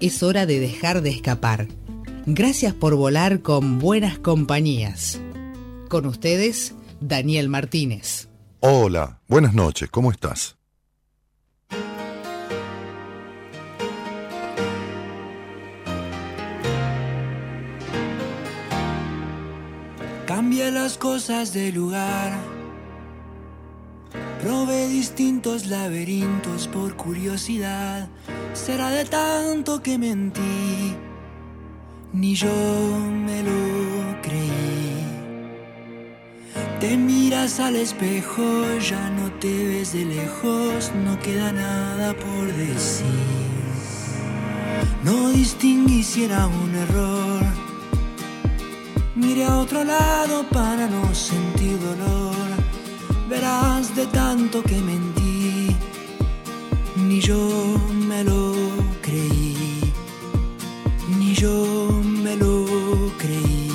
Es hora de dejar de escapar. Gracias por volar con buenas compañías. Con ustedes, Daniel Martínez. Hola, buenas noches, ¿cómo estás? Cambia las cosas de lugar. Probé distintos laberintos por curiosidad. Será de tanto que mentí, ni yo me lo creí. Te miras al espejo, ya no te ves de lejos, no queda nada por decir. No distinguí si era un error Mire a otro lado para no sentir dolor. Verás de tanto que mentí, ni yo me lo creí, ni yo me lo creí.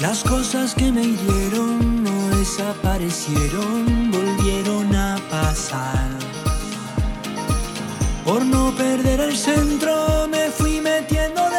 Las cosas que me hirieron no desaparecieron, volvieron a pasar. Por no perder el centro me fui metiendo dentro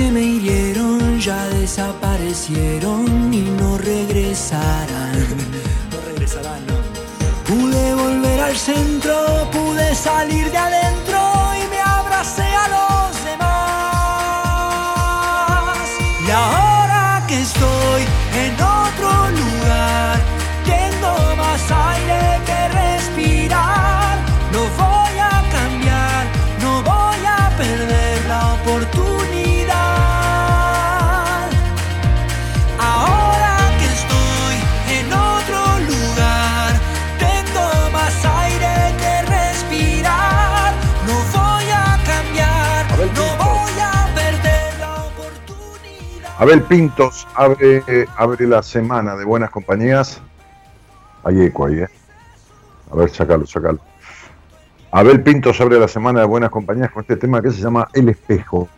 que me hirieron ya desaparecieron y no regresarán. no regresarán, no. Pude volver al centro, pude salir de adentro Abel Pintos abre, abre la semana de buenas compañías. Hay eco ahí, ¿eh? A ver, sacalo, sacalo. Abel Pintos abre la semana de buenas compañías con este tema que se llama El espejo.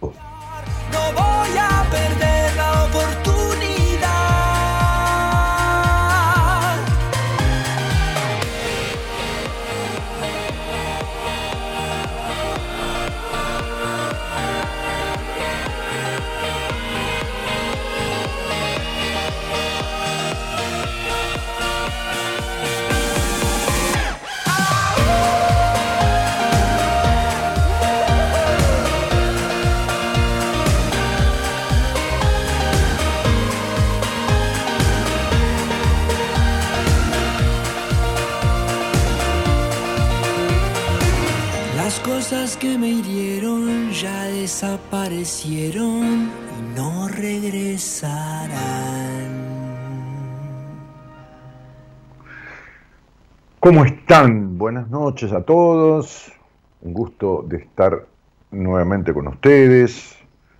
Y no regresarán. ¿Cómo están? Buenas noches a todos. Un gusto de estar nuevamente con ustedes.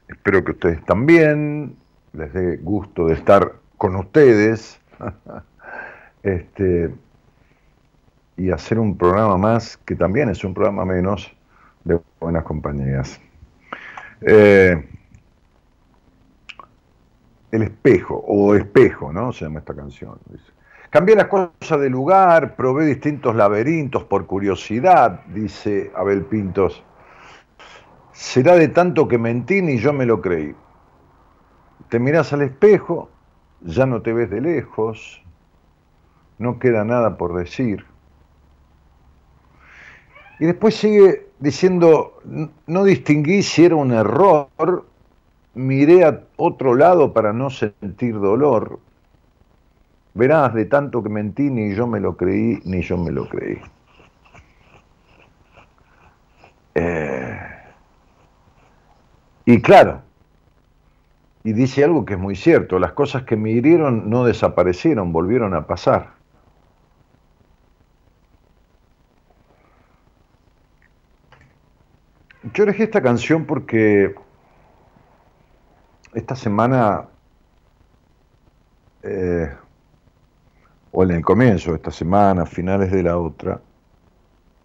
Espero que ustedes también. Les dé gusto de estar con ustedes. Este, y hacer un programa más, que también es un programa menos, de buenas compañías. Eh, El espejo, o espejo, ¿no? Se llama esta canción. Cambié las cosas de lugar, probé distintos laberintos por curiosidad, dice Abel Pintos. Será de tanto que mentí ni yo me lo creí. Te mirás al espejo, ya no te ves de lejos, no queda nada por decir. Y después sigue diciendo, no distinguí si era un error, miré a otro lado para no sentir dolor. Verás, de tanto que mentí, ni yo me lo creí, ni yo me lo creí. Eh, y claro, y dice algo que es muy cierto, las cosas que me hirieron no desaparecieron, volvieron a pasar. Yo elegí esta canción porque esta semana, eh, o en el comienzo de esta semana, finales de la otra,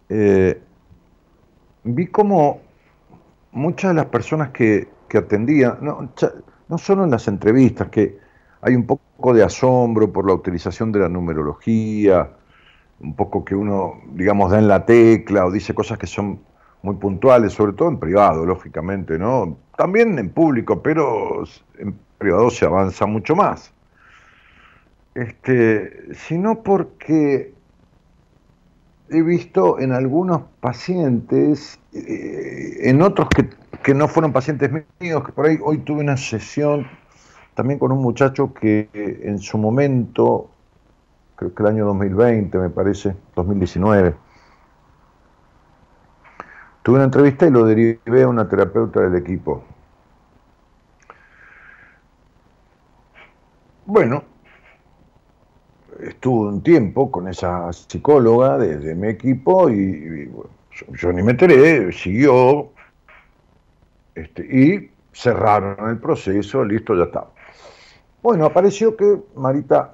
eh, vi como muchas de las personas que, atendían, no, no solo en las entrevistas, que hay un poco de asombro por la utilización de la numerología, un poco que uno, digamos, da en la tecla o dice cosas que son muy puntuales, sobre todo en privado, lógicamente, ¿no? También en público, pero en privado se avanza mucho más. Este, sino porque he visto en algunos pacientes, eh, en otros que, que, no fueron pacientes míos, que por ahí hoy tuve una sesión también con un muchacho que en su momento, creo que el año 2020 me parece, 2019, Tuve una entrevista y lo derivé a una terapeuta del equipo. Bueno, estuve un tiempo con esa psicóloga de, mi equipo y, yo, ni me enteré, siguió este, y cerraron el proceso, listo, ya está. Bueno, apareció que Marita,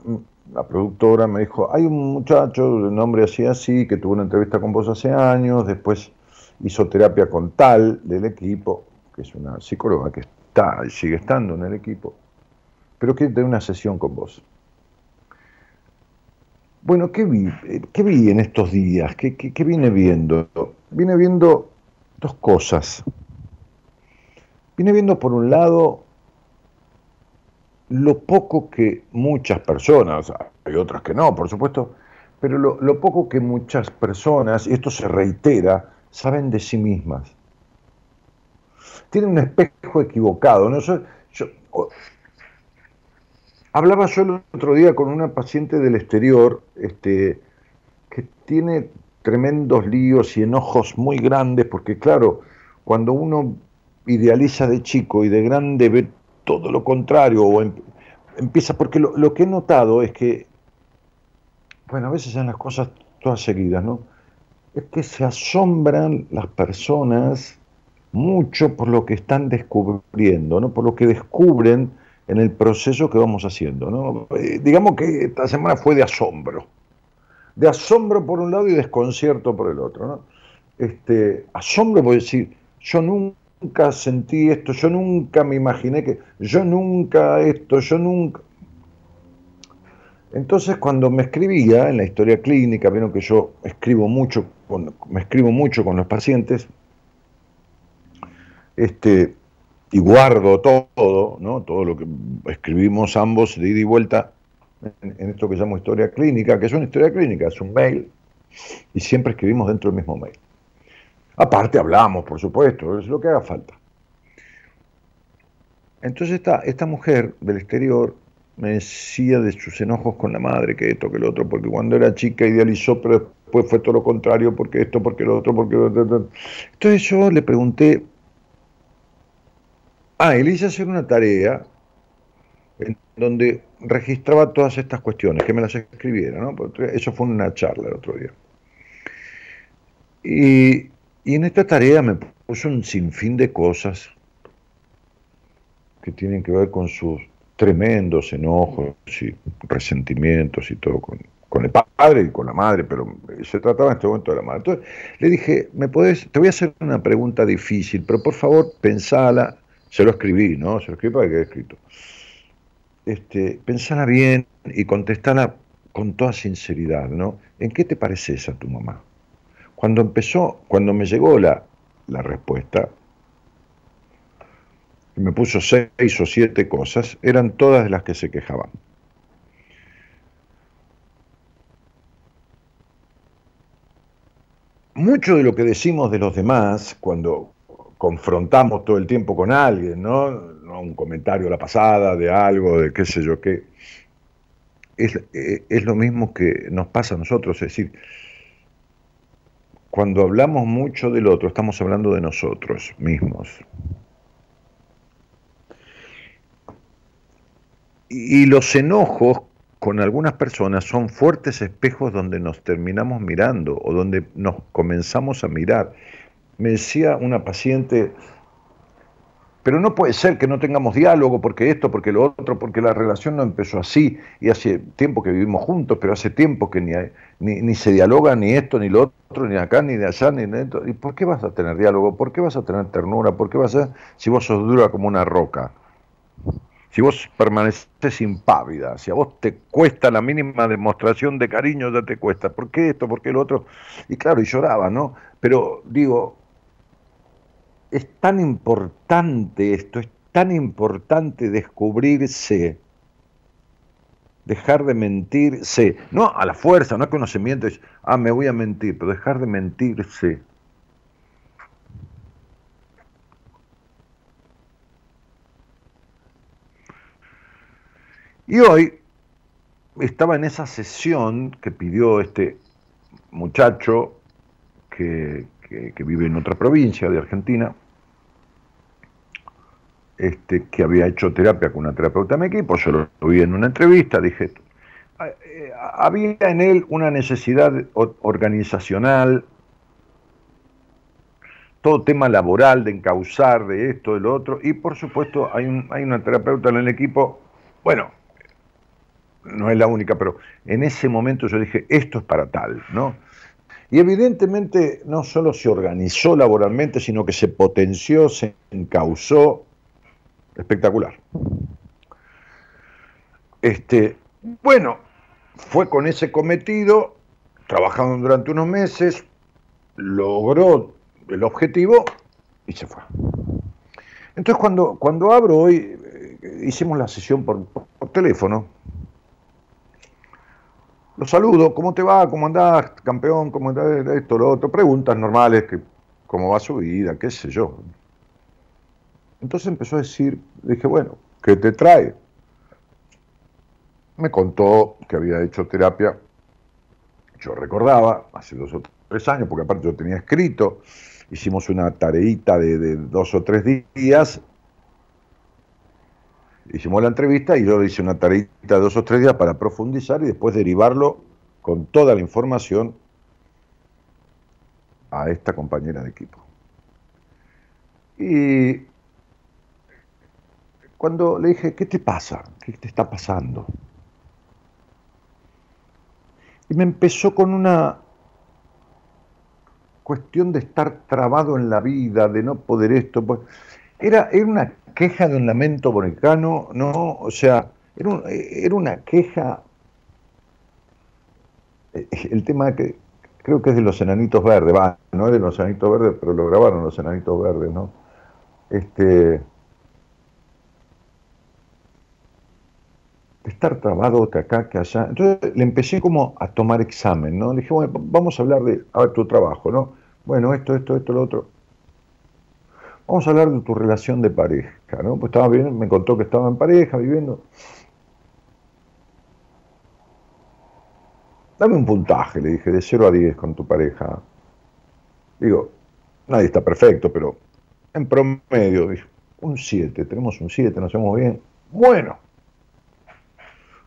la productora, me dijo, hay un muchacho de nombre así así que tuvo una entrevista con vos hace años, después hizo terapia con tal del equipo, que es una psicóloga que está sigue estando en el equipo, pero que tener una sesión con vos. Bueno, ¿qué vi? ¿Qué vi en estos días? ¿Qué, qué, vine viendo? Vine viendo dos cosas. Vine viendo, por un lado, lo poco que muchas personas, hay otras que no, por supuesto, pero lo, lo poco que muchas personas, y esto se reitera, saben de sí mismas. Tienen un espejo equivocado. ¿no? hablaba yo el otro día con una paciente del exterior este, que tiene tremendos líos y enojos muy grandes, porque claro, cuando uno idealiza de chico y de grande ve todo lo contrario, o em, empieza, porque lo, lo, que he notado es que, bueno, a veces son las cosas todas seguidas, ¿no? Es que se asombran las personas mucho por lo que están descubriendo, ¿no? por lo que descubren en el proceso que vamos haciendo. ¿no? Eh, digamos que esta semana fue de asombro. De asombro por un lado y desconcierto por el otro. ¿no? Este, asombro por decir, yo nunca sentí esto, yo nunca me imaginé que, yo nunca esto, yo nunca... Entonces, cuando me escribía en la historia clínica, vieron que yo escribo mucho, me escribo mucho con los pacientes, este, y guardo todo, ¿no? todo lo que escribimos ambos de ida y vuelta en, esto que llamo historia clínica, que es una historia clínica, es un mail, y siempre escribimos dentro del mismo mail. Aparte hablamos, por supuesto, es lo que haga falta. Entonces esta, esta mujer del exterior me decía de sus enojos con la madre, que esto, que lo otro, porque cuando era chica idealizó, pero después fue todo lo contrario, porque esto, porque lo otro, porque... Entonces yo le pregunté, ah, él hice hacer una tarea en donde registraba todas estas cuestiones, que me las escribiera, ¿no? Eso fue una charla el otro día. Y, y en esta tarea me puso un sinfín de cosas que tienen que ver con sus tremendos enojos y resentimientos y todo con, el padre y con la madre, pero se trataba en este momento de la madre. Entonces le dije, ¿me podés, te voy a hacer una pregunta difícil, pero por favor pensala, se lo escribí, ¿no? Se lo escribí para que quede escrito. este, pensala bien y contestala con toda sinceridad, ¿no? ¿En qué te pareces a tu mamá? Cuando empezó, cuando me llegó la, la respuesta, y me puso seis o siete cosas, eran todas las que se quejaban. Mucho de lo que decimos de los demás cuando confrontamos todo el tiempo con alguien, ¿no? Un comentario a la pasada de algo, de qué sé yo qué, es, eh, es lo mismo que nos pasa a nosotros, es decir, cuando hablamos mucho del otro, estamos hablando de nosotros mismos. Y los enojos con algunas personas son fuertes espejos donde nos terminamos mirando o donde nos comenzamos a mirar. Me decía una paciente, pero no puede ser que no tengamos diálogo porque esto, porque lo otro, porque la relación no empezó así y hace tiempo que vivimos juntos, pero hace tiempo que ni, ni, se dialoga ni esto, ni lo otro, ni acá, ni de allá, ni de esto. ¿Y por qué vas a tener diálogo? ¿Por qué vas a tener ternura? ¿Por qué vas a si vos sos dura como una roca? Si vos permaneces impávida, si a vos te cuesta la mínima demostración de cariño, ya te cuesta. ¿Por qué esto? ¿Por qué lo otro? Y claro, y lloraba, ¿no? Pero digo, es tan importante esto, es tan importante descubrirse, dejar de mentirse, no a la fuerza, no a conocimiento, es, ah, me voy a mentir, pero dejar de mentirse Y hoy estaba en esa sesión que pidió este muchacho que, vive en otra provincia de Argentina, este, que había hecho terapia con una terapeuta de mi equipo, yo lo vi en una entrevista, dije, ah, eh, había en él una necesidad organizacional, todo tema laboral, de encauzar, de esto, de lo otro, y por supuesto hay, un, hay una terapeuta en el equipo, bueno, no es la única, pero en ese momento yo dije, esto es para tal, ¿no? Y evidentemente no solo se organizó laboralmente, sino que se potenció, se encausó, espectacular. Este, bueno, fue con ese cometido, trabajando durante unos meses, logró el objetivo y se fue. Entonces cuando, cuando abro hoy, eh, hicimos la sesión por teléfono, lo saludo, ¿cómo te va? ¿Cómo andás, campeón? ¿Cómo andás? Esto, lo otro. Preguntas normales, que, cómo va su vida, qué sé yo. Entonces empezó a decir, dije, bueno, ¿qué te trae? Me contó que había hecho terapia, yo recordaba, hace dos o tres años, porque aparte yo tenía escrito, hicimos una tareita de dos o tres días hicimos la entrevista y yo le hice una tareita de dos o tres días para profundizar y después derivarlo con toda la información a esta compañera de equipo. Y cuando le dije, ¿qué te pasa? ¿Qué te está pasando? Y me empezó con una cuestión de estar trabado en la vida, de no poder esto. Pues, era, era una queja de un lamento boricano, ¿no? O sea, era, era una queja. Eh, el tema que creo que es de los enanitos verdes, va, no es de los enanitos verdes, pero lo grabaron los enanitos verdes, ¿no? Este. estar trabado que acá, que allá. Entonces le empecé como a tomar examen, ¿no? Le dije, bueno, vamos a hablar de, tu trabajo, ¿no? Bueno, esto, esto, esto, lo otro. Vamos a hablar de tu relación de pareja, ¿no? Pues estaba bien, me contó que estaba en pareja, viviendo. Dame un puntaje, le dije, de 0 a 10 con tu pareja. Digo, nadie está perfecto, pero en promedio, un 7, tenemos un 7, nos hacemos bien. Bueno.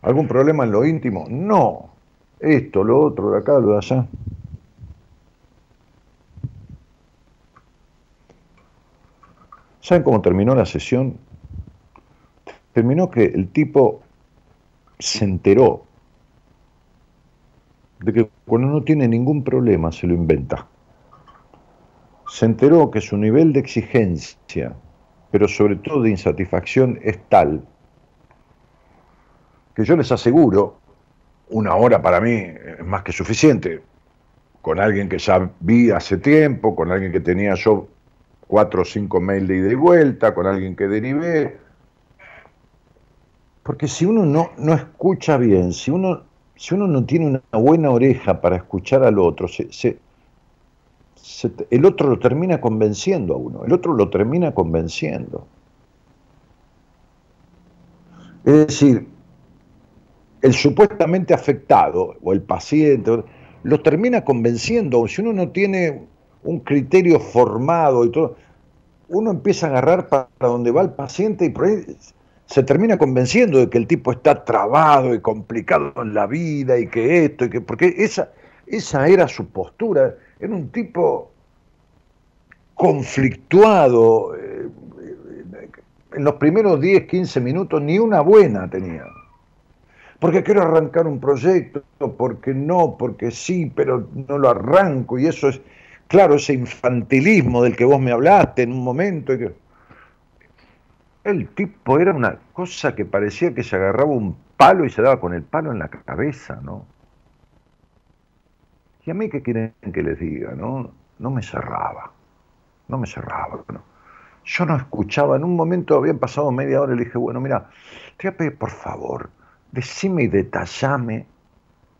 ¿Algún problema en lo íntimo? No. Esto, lo otro, de acá, lo de allá. ¿Saben cómo terminó la sesión? Terminó que el tipo se enteró de que cuando no tiene ningún problema se lo inventa. Se enteró que su nivel de exigencia, pero sobre todo de insatisfacción, es tal que yo les aseguro, una hora para mí es más que suficiente, con alguien que ya vi hace tiempo, con alguien que tenía yo cuatro o cinco mails de ida y vuelta, con alguien que derivé. Porque si uno no, no escucha bien, si uno, si uno no tiene una buena oreja para escuchar al otro, el otro lo termina convenciendo a uno, el otro lo termina convenciendo. Es decir, el supuestamente afectado o el paciente lo termina convenciendo. Si uno no tiene un criterio formado y todo, uno empieza a agarrar para donde va el paciente y por ahí se termina convenciendo de que el tipo está trabado y complicado en la vida y que esto y que porque esa esa era su postura, era un tipo conflictuado eh, en los primeros 10, 15 minutos ni una buena tenía. Porque quiero arrancar un proyecto, porque no, porque sí, pero no lo arranco y eso es Claro, ese infantilismo del que vos me hablaste en un momento. El tipo era una cosa que parecía que se agarraba un palo y se daba con el palo en la cabeza, ¿no? Y a mí, ¿qué quieren que les diga? No, no me cerraba, no me cerraba. ¿no? Yo no escuchaba, en un momento habían pasado media hora y le dije, bueno, mira, te voy a pedir por favor, decime y detallame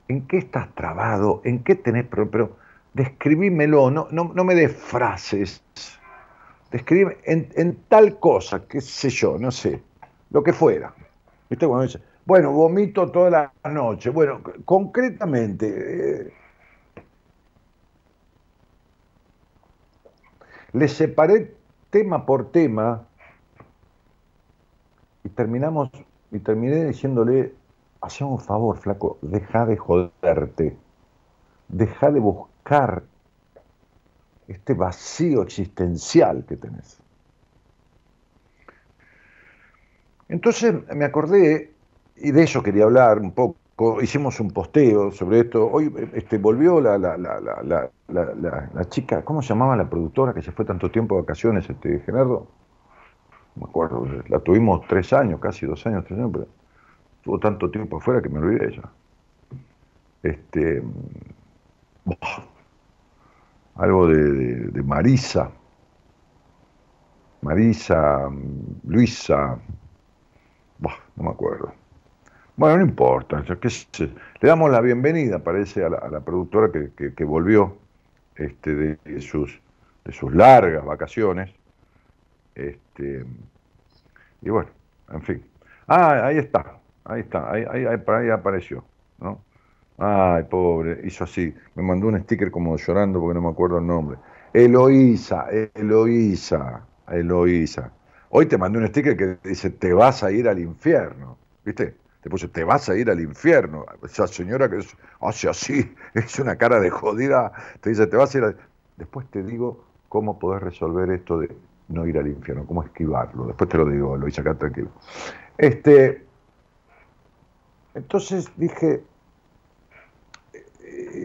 en qué estás trabado, en qué tenés, pero describímelo, no, no, me des frases, describime en, tal cosa, qué sé yo, no sé, lo que fuera. ¿Viste? Cuando dice, bueno, vomito toda la noche. Bueno, concretamente, eh, le separé tema por tema y terminamos, y terminé diciéndole, hacía un favor, flaco, deja de joderte, deja de buscar este vacío existencial que tenés. Entonces me acordé, y de eso quería hablar un poco, hicimos un posteo sobre esto, hoy este, volvió la, la, la, la, chica, ¿cómo se llamaba la productora que se fue tanto tiempo de vacaciones, este, Gerardo? No me acuerdo, la tuvimos tres años, casi dos años, tres años, pero estuvo tanto tiempo afuera que me olvidé ella. Este, algo de, Marisa, Marisa, Luisa, no me acuerdo. Bueno, no importa, le damos la bienvenida, parece, a la, productora que, volvió este, de, sus, de sus largas vacaciones. Este, y bueno, en fin. Ah, ahí está, ahí está, ahí, ahí, ahí apareció. Ay, pobre, hizo así. Me mandó un sticker como llorando porque no me acuerdo el nombre. Eloísa, Eloísa, Eloísa. Hoy te mandé un sticker que dice, te vas a ir al infierno. ¿Viste? Te puse, te vas a ir al infierno. Esa señora que hace así, es una cara de jodida, te dice, te vas a ir al... Después te digo cómo podés resolver esto de no ir al infierno, cómo esquivarlo. Después te lo digo, Eloísa, acá tranquilo. Este, entonces dije,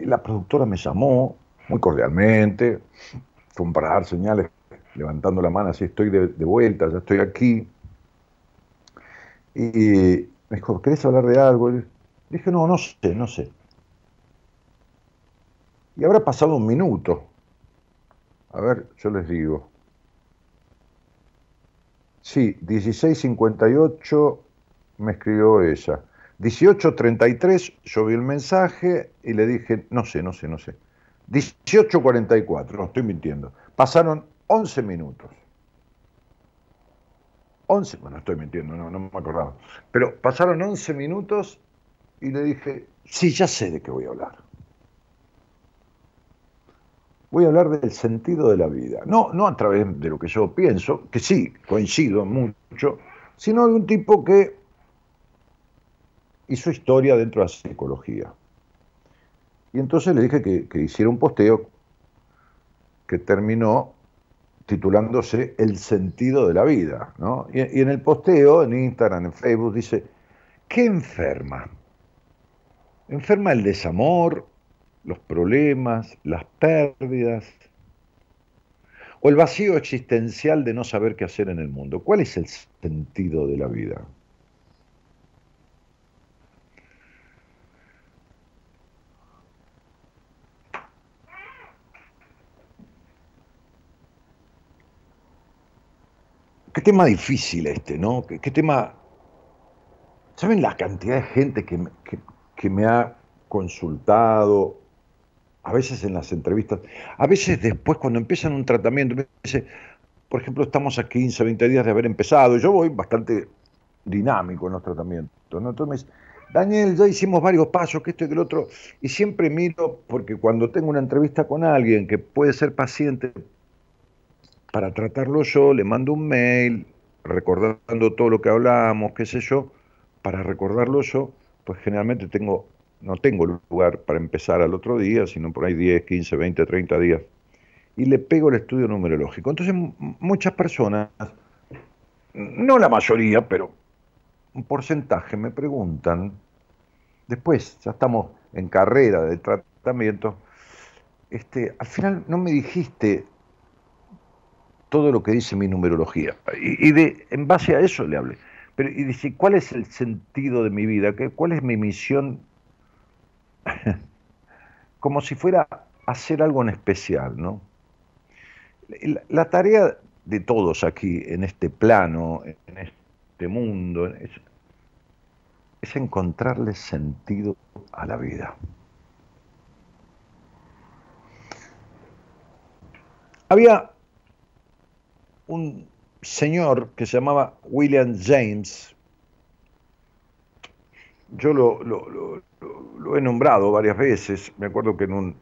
la productora me llamó muy cordialmente, fue para dar señales, levantando la mano, así estoy de, vuelta, ya estoy aquí. Y me dijo, ¿querés hablar de algo? Y dije, no, no sé, no sé. Y habrá pasado un minuto. A ver, yo les digo. Sí, 16.58 me escribió ella. 18.33 yo vi el mensaje y le dije, no sé, no sé, no sé. 18.44, no estoy mintiendo. Pasaron 11 minutos. 11, bueno, estoy mintiendo, no, no me acordaba. Pero pasaron 11 minutos y le dije, sí, ya sé de qué voy a hablar. Voy a hablar del sentido de la vida. No, no a través de lo que yo pienso, que sí, coincido mucho, sino de un tipo que hizo historia dentro de la psicología. Y entonces le dije que, hiciera un posteo que terminó titulándose El sentido de la vida. ¿no? Y, y, en el posteo, en Instagram, en Facebook, dice, ¿qué enferma? Enferma el desamor, los problemas, las pérdidas, o el vacío existencial de no saber qué hacer en el mundo. ¿Cuál es el sentido de la vida? Qué tema difícil este, ¿no? Qué, tema... ¿Saben la cantidad de gente que, que me ha consultado, a veces en las entrevistas, a veces después cuando empiezan un tratamiento, dice, por ejemplo, estamos a 15, 20 días de haber empezado, yo voy bastante dinámico en los tratamientos, ¿no? Entonces Daniel, ya hicimos varios pasos, que esto y que el otro, y siempre miro, porque cuando tengo una entrevista con alguien que puede ser paciente, para tratarlo yo, le mando un mail recordando todo lo que hablamos, qué sé yo, para recordarlo yo, pues generalmente tengo no tengo lugar para empezar al otro día, sino por ahí 10, 15, 20, 30 días. Y le pego el estudio numerológico. Entonces muchas personas, no la mayoría, pero un porcentaje me preguntan, después ya estamos en carrera de tratamiento, este, al final no me dijiste todo lo que dice mi numerología. Y, de, en base a eso le hablé. Pero, y dice, ¿cuál es el sentido de mi vida? ¿Cuál es mi misión como si fuera hacer algo en especial, ¿no? La tarea de todos aquí, en este plano, en este mundo, es, es encontrarle sentido a la vida. Había un señor que se llamaba William James, yo lo, lo, he nombrado varias veces, me acuerdo que en un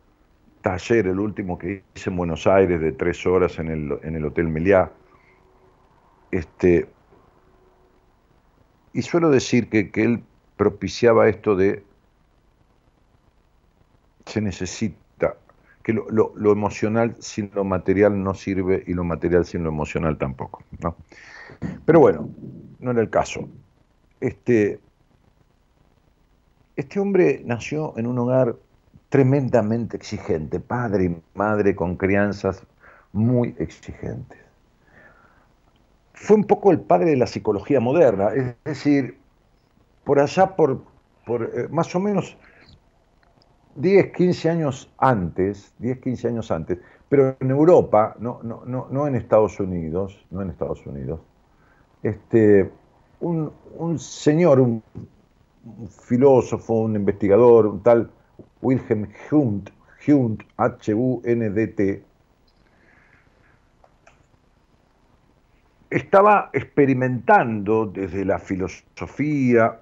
taller, el último que hice en Buenos Aires, de tres horas en el, en el Hotel Meliá, este, y suelo decir que, que él propiciaba esto de se necesita, que lo, lo, emocional sin lo material no sirve y lo material sin lo emocional tampoco. ¿no? Pero bueno, no era el caso. Este, este hombre nació en un hogar tremendamente exigente, padre y madre con crianzas muy exigentes. Fue un poco el padre de la psicología moderna, es decir, por allá por, eh, más o menos 10, 15 años antes, 10, 15 años antes, pero en Europa, no, no, no, no en Estados Unidos, no en Estados Unidos, este, un, un señor, un un filósofo, un investigador, un tal Wilhelm Hunt, Hunt H-U-N-D-T, estaba experimentando desde la filosofía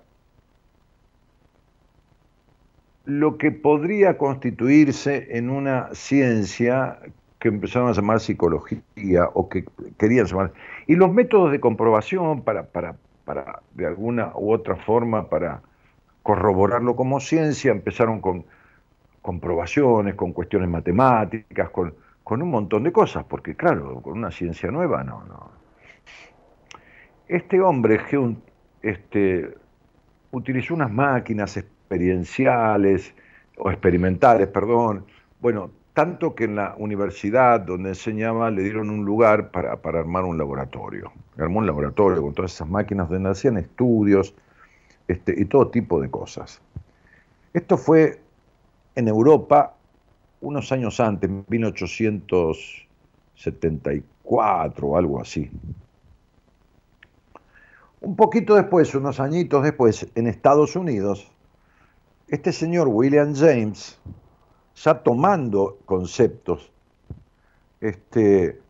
lo que podría constituirse en una ciencia que empezaron a llamar psicología o que querían llamar. Y los métodos de comprobación para, para, para de alguna u otra forma, para corroborarlo como ciencia, empezaron con comprobaciones, con cuestiones matemáticas, con, con un montón de cosas, porque claro, con una ciencia nueva no, no. Este hombre, este, utilizó unas máquinas experienciales, o experimentales, perdón, bueno, tanto que en la universidad donde enseñaba le dieron un lugar para, para armar un laboratorio. Armó un laboratorio con todas esas máquinas donde hacían estudios, este, y todo tipo de cosas. Esto fue en Europa unos años antes, 1874 o algo así. Un poquito después, unos añitos después, en Estados Unidos, este señor William James, ya tomando conceptos, este,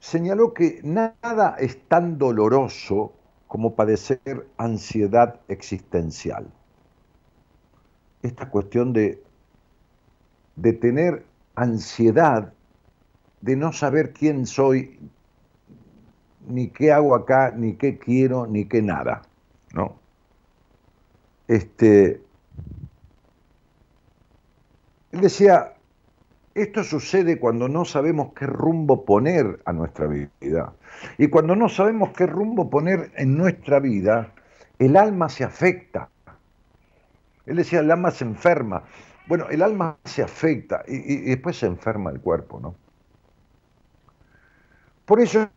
señaló que nada es tan doloroso como padecer ansiedad existencial. Esta cuestión de, de tener ansiedad, de no saber quién soy, ni qué hago acá, ni qué quiero, ni qué nada, ¿no? Este, él decía, esto sucede cuando no sabemos qué rumbo poner a nuestra vida. Y cuando no sabemos qué rumbo poner en nuestra vida, el alma se afecta. Él decía, el alma se enferma. Bueno, el alma se afecta y, después se enferma el cuerpo, ¿no? Por eso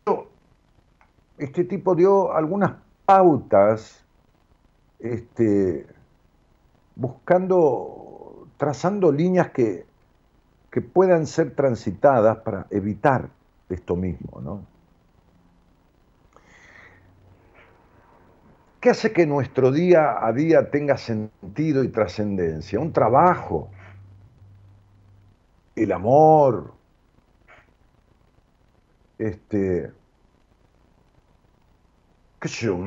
este tipo dio algunas pautas este, buscando, trazando líneas que que puedan ser transitadas para evitar esto mismo, ¿no? ¿Qué hace que nuestro día a día tenga sentido y trascendencia? Un trabajo, el amor, este, qué sé yo,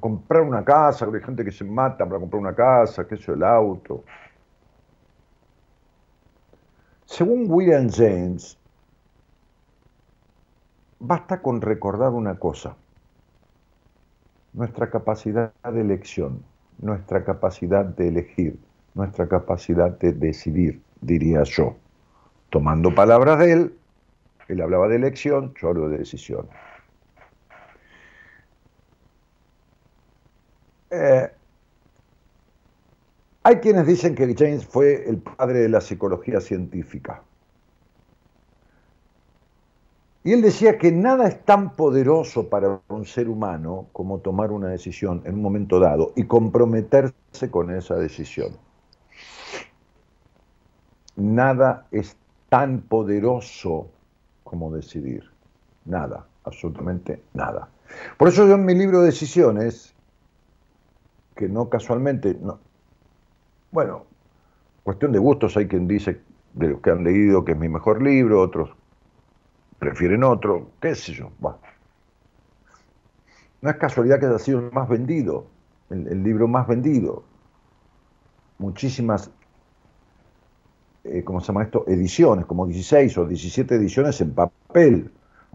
comprar una casa, hay gente que se mata para comprar una casa, qué sé yo, el auto. Según William James, basta con recordar una cosa, nuestra capacidad de elección, nuestra capacidad de elegir, nuestra capacidad de decidir, diría yo. Tomando palabras de él, él hablaba de elección, yo hablo de decisión. Eh, hay quienes dicen que James fue el padre de la psicología científica. Y él decía que nada es tan poderoso para un ser humano como tomar una decisión en un momento dado y comprometerse con esa decisión. Nada es tan poderoso como decidir. Nada, absolutamente nada. Por eso yo en mi libro de Decisiones que no casualmente, no. bueno, cuestión de gustos, hay quien dice de los que han leído que es mi mejor libro, otros prefieren otro, qué sé yo. No es casualidad que haya sido el más vendido, el, libro más vendido. Muchísimas, eh, ¿cómo se llama esto? Ediciones, como 16 o 17 ediciones en papel.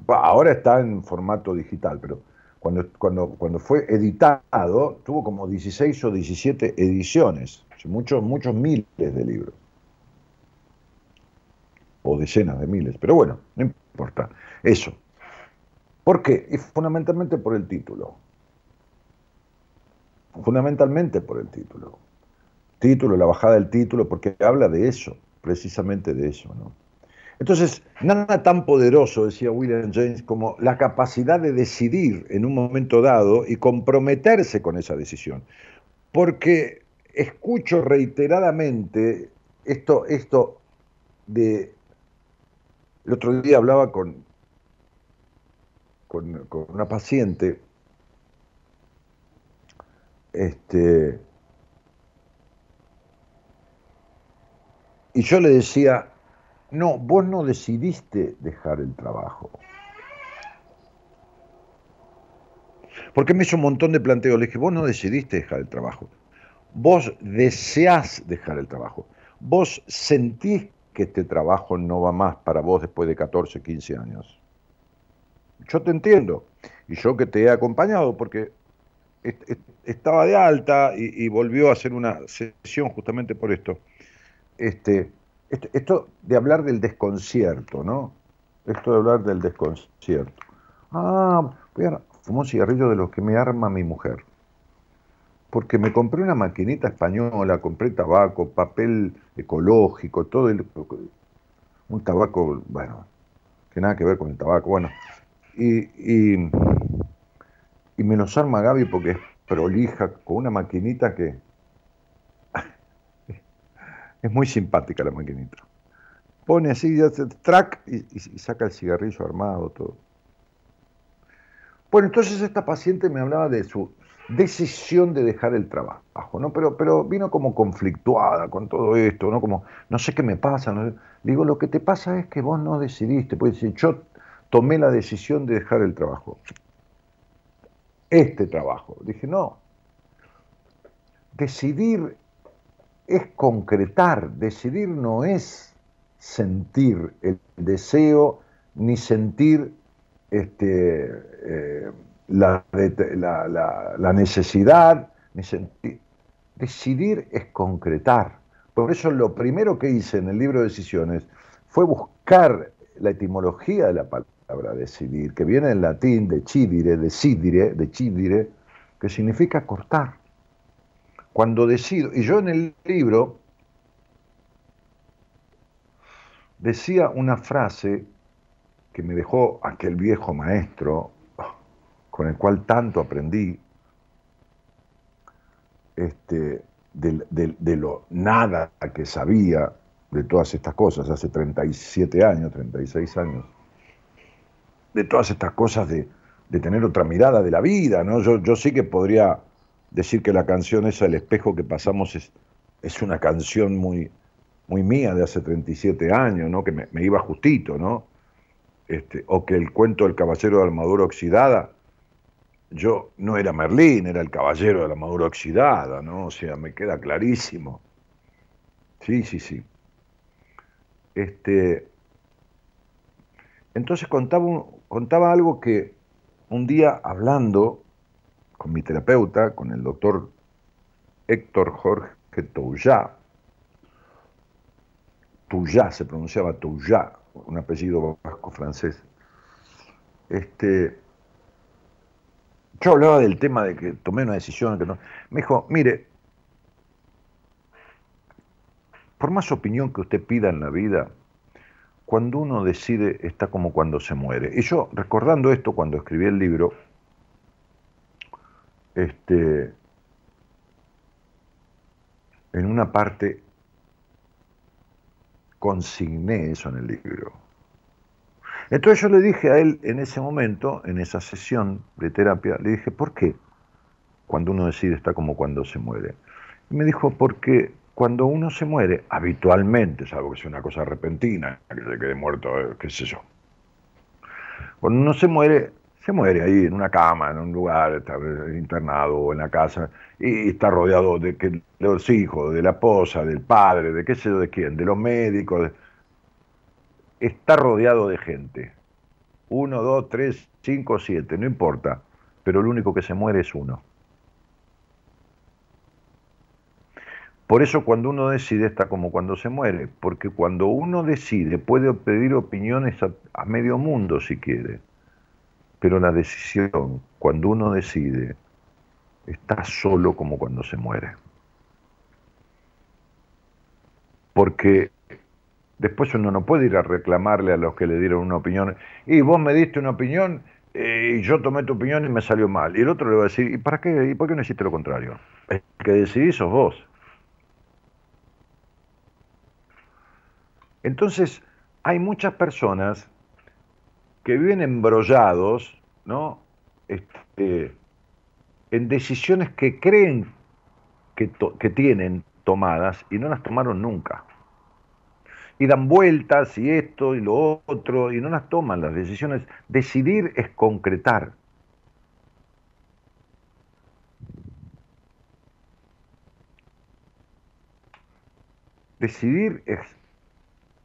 Ahora está en formato digital, pero cuando, cuando, cuando fue editado, tuvo como 16 o 17 ediciones, muchos, muchos miles de libros. O decenas de miles, pero bueno, no importa. Eso. ¿Por qué? Y fundamentalmente por el título. Fundamentalmente por el título. Título, la bajada del título, porque habla de eso, precisamente de eso, ¿no? Entonces, nada tan poderoso, decía William James, como la capacidad de decidir en un momento dado y comprometerse con esa decisión. Porque escucho reiteradamente esto, esto de... El otro día hablaba con, con, una paciente este, y yo le decía, no, vos no decidiste dejar el trabajo. Porque me hizo un montón de planteos. Le dije, vos no decidiste dejar el trabajo. Vos deseás dejar el trabajo. Vos sentís que este trabajo no va más para vos después de 14, 15 años. Yo te entiendo. Y yo que te he acompañado, porque estaba de alta y, y volvió a hacer una sesión justamente por esto. Este, esto, de hablar del desconcierto, ¿no? Esto de hablar del desconcierto. Ah, voy a fumar un cigarrillo de los que me arma mi mujer. Porque me compré una maquinita española, compré tabaco, papel ecológico, todo el, un tabaco, bueno, que nada que ver con el tabaco, bueno. Y, y, y me los arma Gaby porque es prolija, con una maquinita que, es muy simpática la maquinita. Pone así, track y, saca el cigarrillo armado, todo. Bueno, entonces esta paciente me hablaba de su decisión de dejar el trabajo, ¿no? Pero, pero vino como conflictuada con todo esto, ¿no? Como, no sé qué me pasa. Digo, lo que te pasa es que vos no decidiste, pues decir, yo tomé la decisión de dejar el trabajo. Este trabajo. Dije, no. Decidir es concretar, decidir no es sentir el deseo ni sentir este, eh, la, necesidad, ni sentir. Decidir es concretar. Por eso lo primero que hice en el libro de decisiones fue buscar la etimología de la palabra decidir, que viene en latín de cidire, decidire, de cidire, que significa cortar cuando decido, y yo en el libro decía una frase que me dejó aquel viejo maestro, con el cual tanto aprendí, este, de, lo nada que sabía de todas estas cosas, hace 37 años, 36 años. de todas estas cosas de, tener otra mirada de la vida, ¿no? Yo, yo sí que podría decir que la canción esa, El espejo que pasamos, es, es una canción muy, muy mía de hace 37 años, ¿no? Que me, iba justito, ¿no? Este, o que el cuento del caballero de armadura oxidada, yo no era Merlín, era el caballero de la armadura oxidada, ¿no? O sea, me queda clarísimo. Sí, sí, sí. Este, entonces contaba, contaba algo que un día hablando con mi terapeuta, con el doctor Héctor Jorge Touyá, Touyá se pronunciaba Touyá, un apellido vasco francés, este, yo hablaba del tema de que tomé una decisión, que no, me dijo, mire, por más opinión que usted pida en la vida, cuando uno decide está como cuando se muere. Y yo, recordando esto cuando escribí el libro, este, en una parte consigné eso en el libro. Entonces yo le dije a él en ese momento, en esa sesión de terapia, le dije, ¿por qué? Cuando uno decide está como cuando se muere. Y me dijo, porque cuando uno se muere, habitualmente, salvo que sea una cosa repentina, que se quede muerto, eh, qué sé yo. Cuando uno se muere, se muere ahí en una cama, en un lugar, está internado o en la casa, y está rodeado de, los hijos, de la esposa, del padre, de qué sé yo, de quién, de los médicos. Está rodeado de gente. Uno, dos, tres, cinco, siete, no importa. Pero el único que se muere es uno. Por eso cuando uno decide está como cuando se muere, porque cuando uno decide puede pedir opiniones a, medio mundo si quiere, pero la decisión, cuando uno decide, está solo como cuando se muere. Porque después uno no puede ir a reclamarle a los que le dieron una opinión, y vos me diste una opinión eh, y yo tomé tu opinión y me salió mal. Y el otro le va a decir, ¿y para qué? ¿Y por qué no hiciste lo contrario? El que decidís sos vos. Entonces, hay muchas personas que viven embrollados, ¿no? Este, en decisiones que creen que, que tienen tomadas y no las tomaron nunca. Y dan vueltas y esto y lo otro y no las toman las decisiones. Decidir es concretar. Decidir es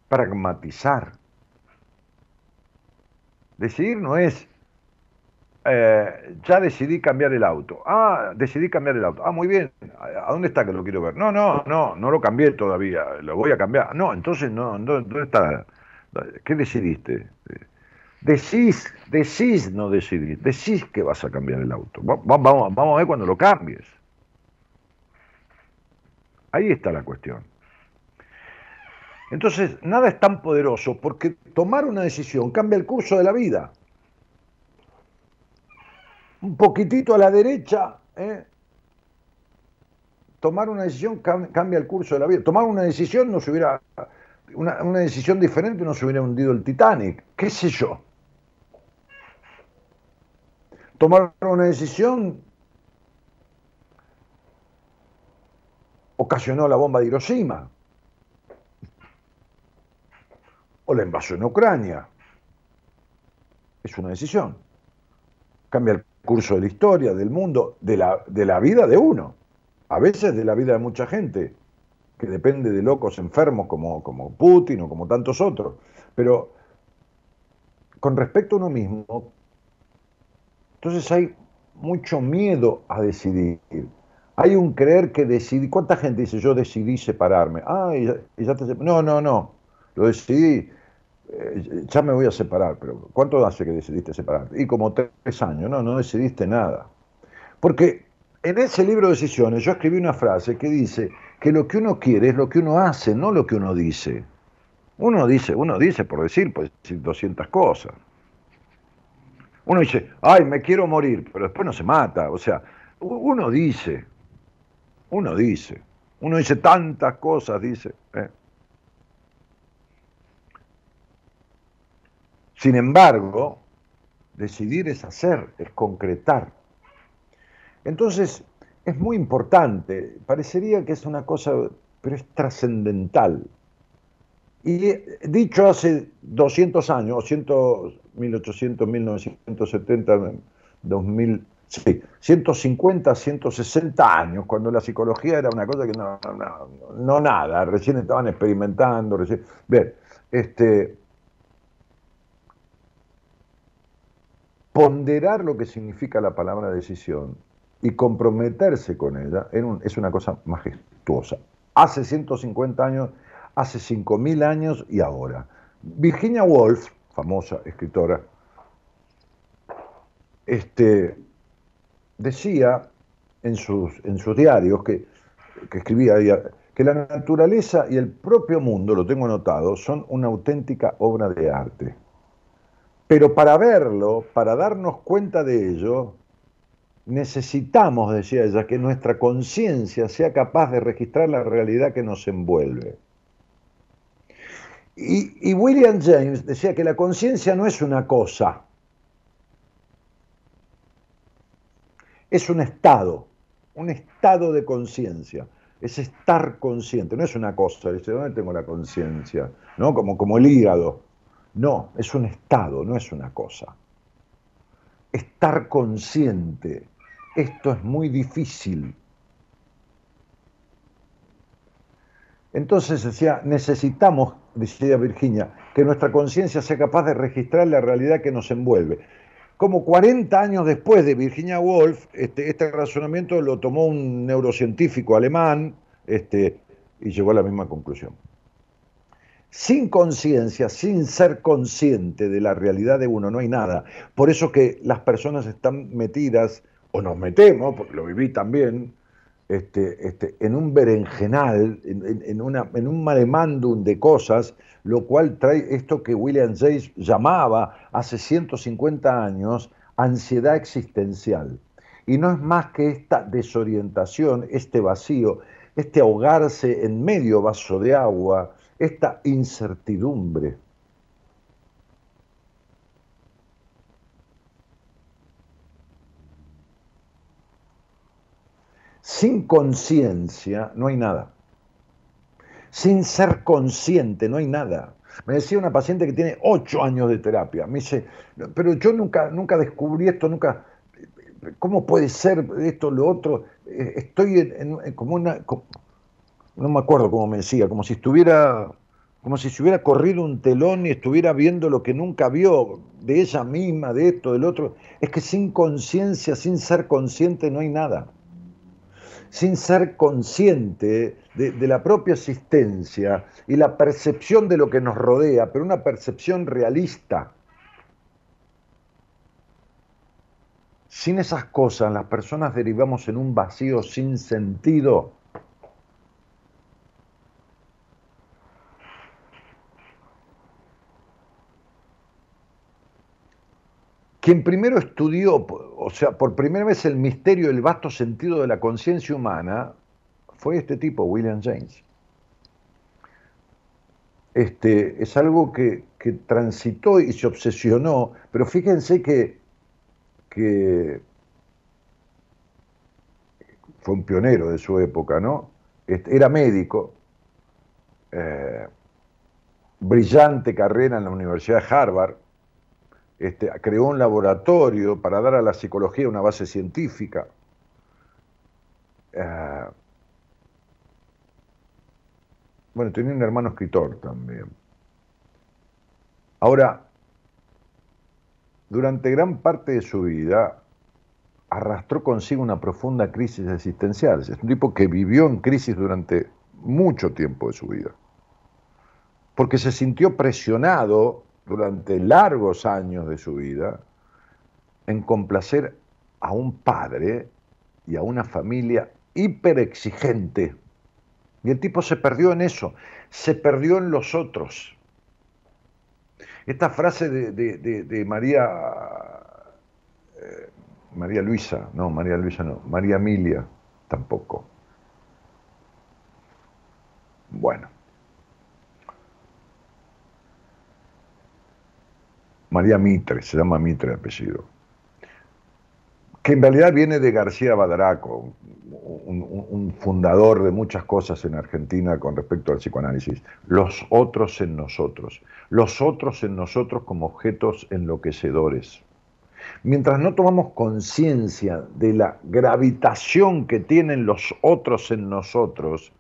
pragmatizar. Decidir no es, eh, ya decidí cambiar el auto. Ah, decidí cambiar el auto. Ah, muy bien. ¿A dónde está que lo quiero ver? No, no, no, no lo cambié todavía. Lo voy a cambiar. No, entonces no, ¿dónde está? ¿Qué decidiste? Decís, decís no decidís. Decís que vas a cambiar el auto. Vamos, vamos a ver cuando lo cambies. Ahí está la cuestión. Entonces, nada es tan poderoso porque tomar una decisión cambia el curso de la vida. Un poquitito a la derecha, ¿eh? tomar una decisión cambia el curso de la vida. Tomar una decisión no se hubiera, una, una decisión diferente no se hubiera hundido el Titanic, qué sé yo. Tomar una decisión ocasionó la bomba de Hiroshima o la invasión a Ucrania. Es una decisión. Cambia el curso de la historia, del mundo, de la, de la vida de uno. A veces de la vida de mucha gente, que depende de locos enfermos como, como Putin o como tantos otros. Pero con respecto a uno mismo, entonces hay mucho miedo a decidir. Hay un creer que decidí. ¿Cuánta gente dice yo decidí separarme? Ah, y ya, te No, no, no. Lo decidí eh, ya me voy a separar, pero ¿cuánto hace que decidiste separarte? Y como tres años, no, no decidiste nada. Porque en ese libro de decisiones yo escribí una frase que dice que lo que uno quiere es lo que uno hace, no lo que uno dice. Uno dice, uno dice por decir, pues decir 200 cosas. Uno dice, ay, me quiero morir, pero después no se mata. O sea, uno dice, uno dice, uno dice tantas cosas, dice. ¿eh? Sin embargo, decidir es hacer, es concretar. Entonces, es muy importante, parecería que es una cosa, pero es trascendental. Y dicho hace 200 años, 1800, 1970, 2000, sí, 150, 160 años, cuando la psicología era una cosa que no nada, recién estaban experimentando, recién. Bien, este, ponderar lo que significa la palabra decisión y comprometerse con ella es una cosa majestuosa. Hace 150 años, hace 5.000 años y ahora. Virginia Woolf, famosa escritora, este, decía en sus, en sus diarios que, que escribía que la naturaleza y el propio mundo, lo tengo anotado, son una auténtica obra de arte. Pero para verlo, para darnos cuenta de ello, necesitamos, decía ella, que nuestra conciencia sea capaz de registrar la realidad que nos envuelve. Y, William James decía que la conciencia no es una cosa, es un estado, un estado de conciencia, es estar consciente, no es una cosa, dice, ¿dónde tengo la conciencia? ¿No? Como, como el hígado. No, es un estado, no es una cosa. Estar consciente esto es muy difícil. Entonces decía, necesitamos, decía Virginia, que nuestra conciencia sea capaz de registrar la realidad que nos envuelve. Como 40 años después de Virginia Woolf, este, este razonamiento lo tomó un neurocientífico alemán este, y llegó a la misma conclusión. Sin conciencia, sin ser consciente de la realidad de uno, no hay nada. Por eso que las personas están metidas o nos metemos, porque lo viví también, este, este, en un berenjenal, en, una, en un maremándum de cosas, lo cual trae esto que William James llamaba hace 150 años ansiedad existencial. Y no es más que esta desorientación, este vacío, este ahogarse en medio vaso de agua, esta incertidumbre. Sin conciencia no hay nada. Sin ser consciente no hay nada. Me decía una paciente que tiene ocho años de terapia. Me dice, pero yo nunca, nunca descubrí esto, nunca. ¿Cómo puede ser esto, lo otro? Eh, estoy en, como una. No me acuerdo cómo me decía, como si estuviera. Como si se hubiera corrido un telón y estuviera viendo lo que nunca vio de ella misma, de esto, del otro. Es que sin conciencia, sin ser consciente, no hay nada sin ser consciente de, la propia existencia y la percepción de lo que nos rodea, pero una percepción realista. Sin esas cosas, las personas derivamos en un vacío sin sentido. Quien primero estudió, o sea, por primera vez el misterio del vasto sentido de la conciencia humana, fue este tipo, William James. Este, es algo que, transitó y se obsesionó, pero fíjense que, fue un pionero de su época, ¿no? Este, era médico, eh, brillante carrera en la Universidad de Harvard, este, creó un laboratorio para dar a la psicología una base científica. Eh, bueno, tenía un hermano escritor también. Ahora, durante gran parte de su vida, arrastró consigo una profunda crisis existencial. Es un tipo que vivió en crisis durante mucho tiempo de su vida, porque se sintió presionado durante largos años de su vida en complacer a un padre y a una familia hiperexigente. Y el tipo se perdió en eso, se perdió en los otros. Esta frase de, María, eh, María Luisa, no, María Luisa no, María Emilia tampoco. Bueno. María Mitre, se llama Mitre el apellido, que en realidad viene de García Badaraco, un, fundador de muchas cosas en Argentina con respecto al psicoanálisis. Los otros en nosotros, los otros en nosotros como objetos enloquecedores. Mientras no tomamos conciencia de la gravitación que tienen los otros en nosotros,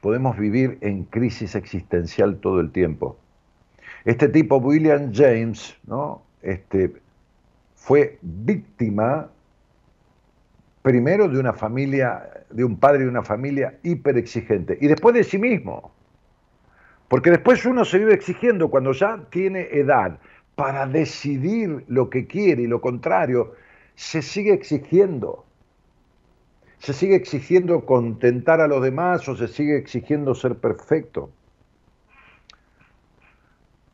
podemos vivir en crisis existencial todo el tiempo. Este tipo, William James, ¿no? este, fue víctima primero de una familia, de un padre y una familia hiperexigente, y después de sí mismo. Porque después uno se vive exigiendo cuando ya tiene edad para decidir lo que quiere y lo contrario, se sigue exigiendo. Se sigue exigiendo contentar a los demás o se sigue exigiendo ser perfecto.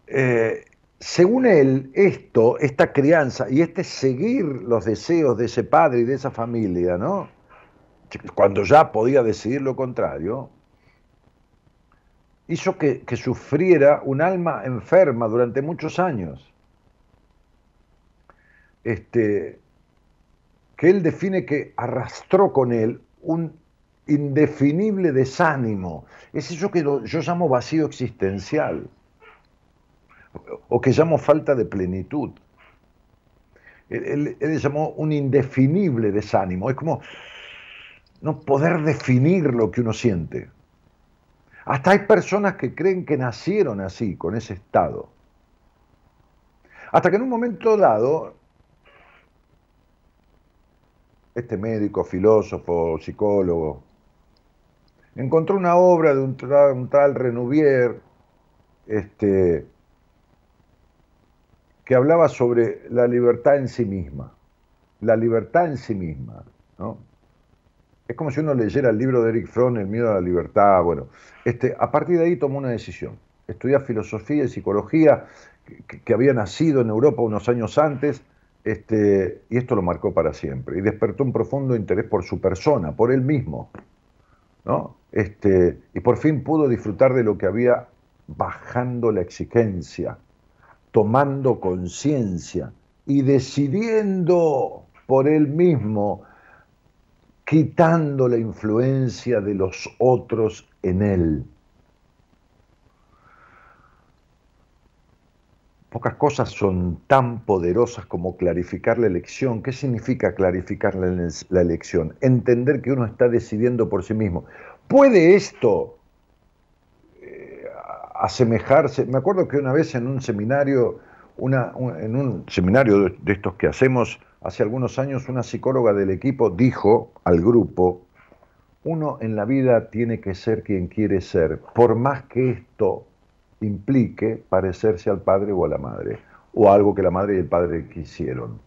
Eh, según él, esto, esta crianza y este seguir los deseos de ese padre y de esa familia, ¿no? Cuando ya podía decidir lo contrario, hizo que, que sufriera un alma enferma durante muchos años. Este, que él define que arrastró con él un indefinible desánimo. Es eso que yo llamo vacío existencial o que llamo falta de plenitud. Él, llamó un indefinible desánimo. Es como no poder definir lo que uno siente. Hasta hay personas que creen que nacieron así, con ese estado. Hasta que en un momento dado, este médico, filósofo, psicólogo, encontró una obra de un un tal Renouvier, este, que hablaba sobre la libertad en sí misma. La libertad en sí misma. ¿no? Es como si uno leyera el libro de Eric Fromm, El miedo a la libertad. Bueno, este, a partir de ahí tomó una decisión. Estudiar filosofía y psicología, que, que, había nacido en Europa unos años antes, este, y esto lo marcó para siempre. Y despertó un profundo interés por su persona, por él mismo. ¿no? Este, y por fin pudo disfrutar de lo que había bajando la exigencia, tomando conciencia y decidiendo por él mismo, quitando la influencia de los otros en él. Pocas cosas son tan poderosas como clarificar la elección. ¿Qué significa clarificar la, elección? Entender que uno está decidiendo por sí mismo. ¿Puede esto asemejarse. Me acuerdo que una vez en un seminario, una, en un seminario de, estos que hacemos hace algunos años, una psicóloga del equipo dijo al grupo, uno en la vida tiene que ser quien quiere ser, por más que esto implique parecerse al padre o a la madre, o algo que la madre y el padre quisieron.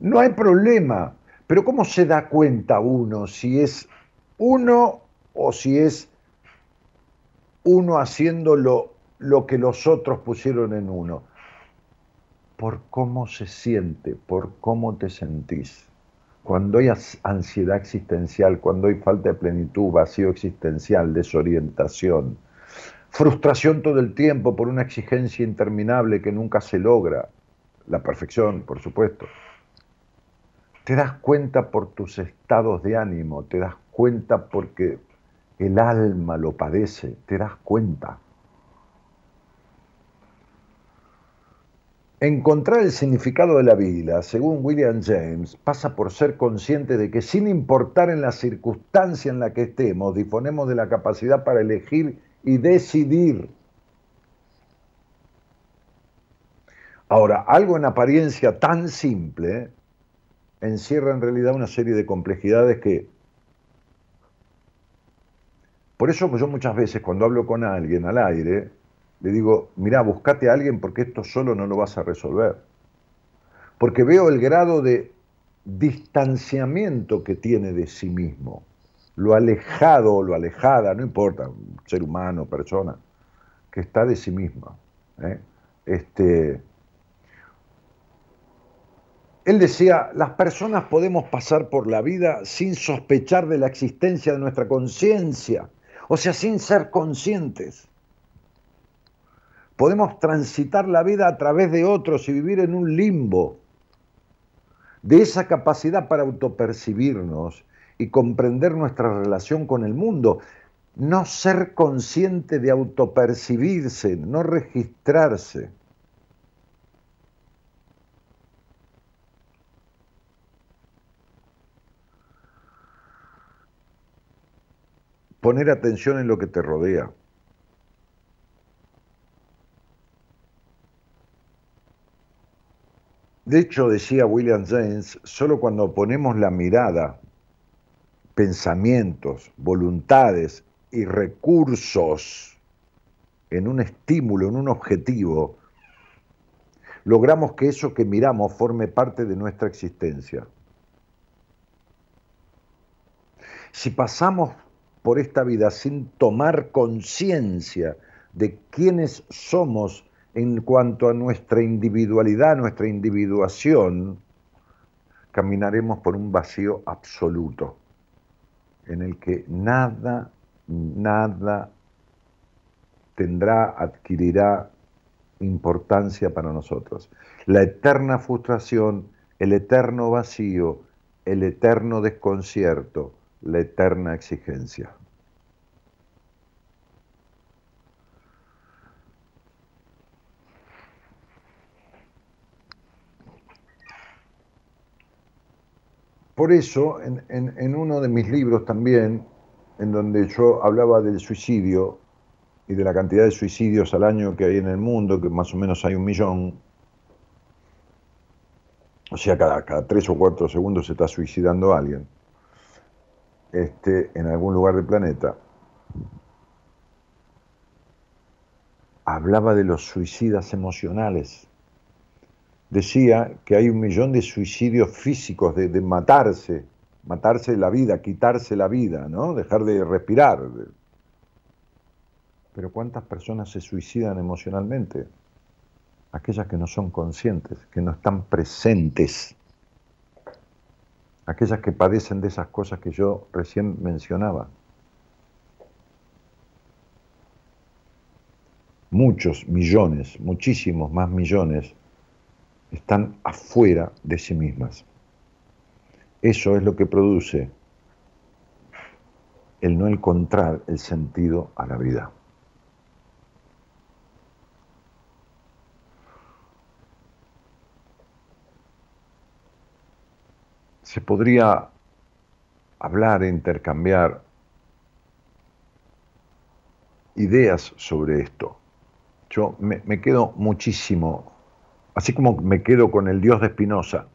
No hay problema, pero ¿cómo se da cuenta uno si es uno o si es uno haciendo lo, que los otros pusieron en uno. Por cómo se siente, por cómo te sentís. Cuando hay ansiedad existencial, cuando hay falta de plenitud, vacío existencial, desorientación, frustración todo el tiempo por una exigencia interminable que nunca se logra, la perfección, por supuesto. Te das cuenta por tus estados de ánimo, te das cuenta porque el alma lo padece, te das cuenta. Encontrar el significado de la vida, según William James, pasa por ser consciente de que sin importar en la circunstancia en la que estemos, disponemos de la capacidad para elegir y decidir. Ahora, algo en apariencia tan simple encierra en realidad una serie de complejidades que por eso yo muchas veces cuando hablo con alguien al aire, le digo, mira, buscate a alguien porque esto solo no lo vas a resolver. Porque veo el grado de distanciamiento que tiene de sí mismo, lo alejado o lo alejada, no importa, ser humano, persona, que está de sí misma. ¿eh? Este, él decía, las personas podemos pasar por la vida sin sospechar de la existencia de nuestra conciencia o sea, sin ser conscientes. podemos transitar la vida a través de otros y vivir en un limbo. De esa capacidad para autopercibirnos y comprender nuestra relación con el mundo, no ser consciente de autopercibirse, no registrarse. Poner atención en lo que te rodea. De hecho, decía William James, solo cuando ponemos la mirada, pensamientos, voluntades y recursos en un estímulo, en un objetivo, logramos que eso que miramos forme parte de nuestra existencia. Si pasamos por esta vida sin tomar conciencia de quiénes somos en cuanto a nuestra individualidad, nuestra individuación, caminaremos por un vacío absoluto, en el que nada, nada tendrá, adquirirá importancia para nosotros. La eterna frustración, el eterno vacío, el eterno desconcierto, la eterna exigencia. Por eso, en, uno de mis libros también, en donde yo hablaba del suicidio y de la cantidad de suicidios al año que hay en el mundo, que más o menos hay un millón, o sea, cada, cada tres o cuatro segundos se está suicidando alguien en algún lugar del planeta, hablaba de los suicidas emocionales decía que hay un millón de suicidios físicos, de, matarse, matarse la vida, quitarse la vida, ¿no? Dejar de respirar. Pero ¿cuántas personas se suicidan emocionalmente? Aquellas que no son conscientes, que no están presentes. Aquellas que padecen de esas cosas que yo recién mencionaba. Muchos millones, muchísimos más millones están afuera de sí mismas. Eso es lo que produce el no encontrar el sentido a la vida. Se podría hablar e intercambiar ideas sobre esto. Yo me, quedo muchísimo Así como me quedo con el Dios de Spinoza,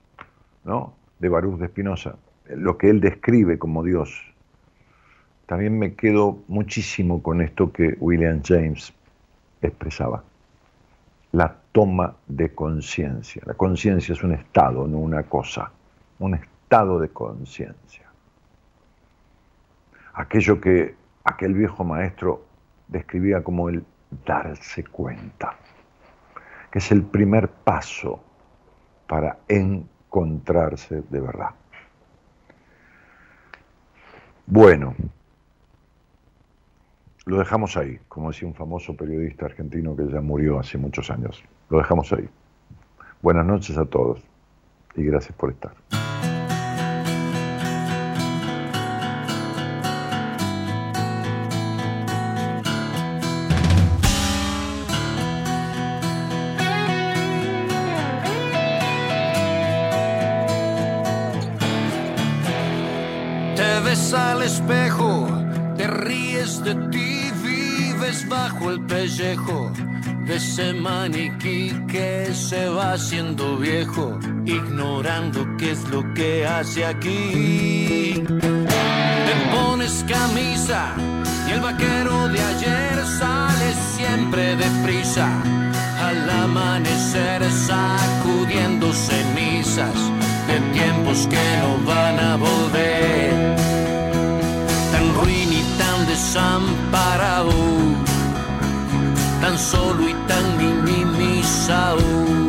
¿no? de Baruch de Spinoza, lo que él describe como Dios. También me quedo muchísimo con esto que William James expresaba, la toma de conciencia. La conciencia es un estado, no una cosa, un de conciencia. Aquello que aquel viejo maestro describía como el darse cuenta que es el primer paso para encontrarse de verdad. Bueno, lo dejamos ahí, como decía un famoso periodista argentino que ya murió hace muchos años. Lo dejamos ahí. Buenas noches a todos y gracias por estar. Ese maniquí que se va haciendo viejo, ignorando qué es lo que hace aquí. Te pones camisa y el vaquero de ayer sale siempre deprisa, al amanecer sacudiendo cenizas de tiempos que no van a volver. Ruin y tan desamparado, tan solo y tan minimizado.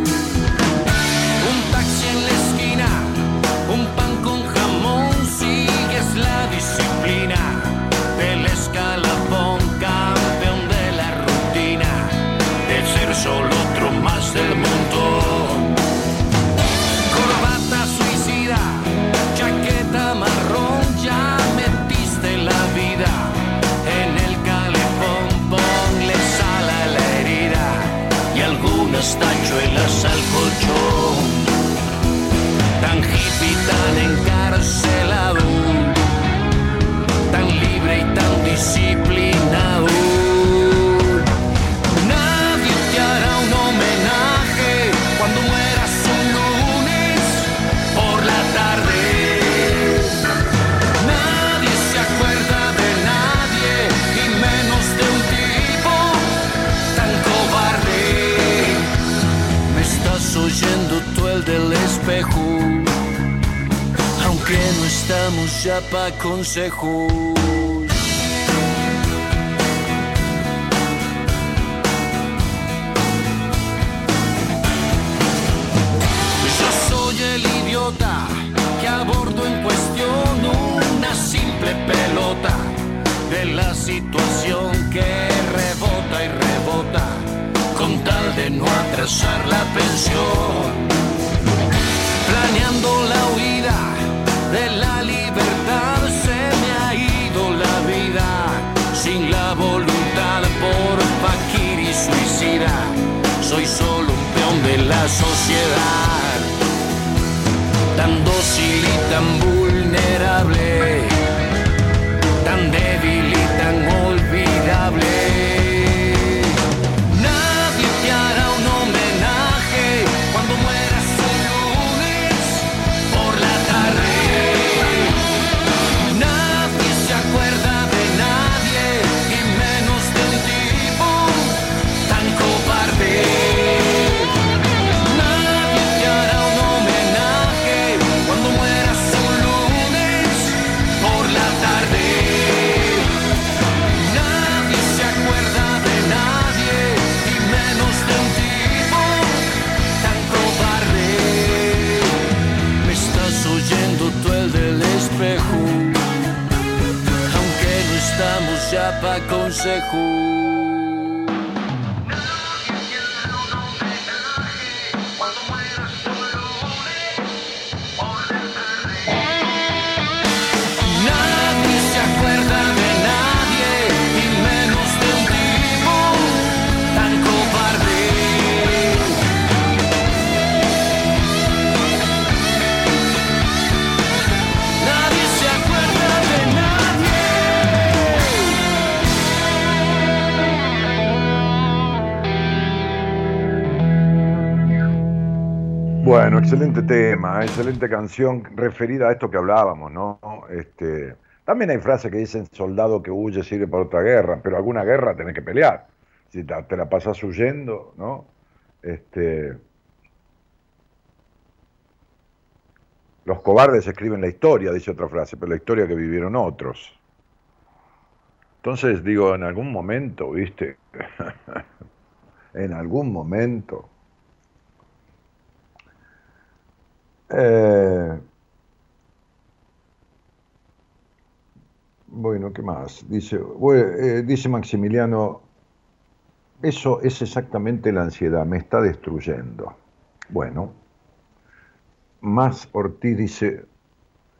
Pa' consejos. Yo soy el idiota que abordo en cuestión una simple pelota de la situación que rebota y rebota con tal de no atrasar la pensión. Planeando la huida de la libertad suicida. Soy solo un peón de la sociedad, tan dócil y tan vulnerable, excelente tema, excelente canción referida a esto que hablábamos, ¿no? Este, también hay frases que dicen soldado que huye sirve para otra guerra, pero alguna guerra tenés que pelear. Si te, te la pasas huyendo, ¿no? Este, los cobardes escriben la historia, dice otra frase, pero la historia que vivieron otros. Entonces digo, en algún momento, ¿viste? en algún momento. Eh, bueno, ¿qué más? Dice, eh, dice Maximiliano, eso es exactamente la ansiedad, me está destruyendo. Bueno, más Ortiz dice,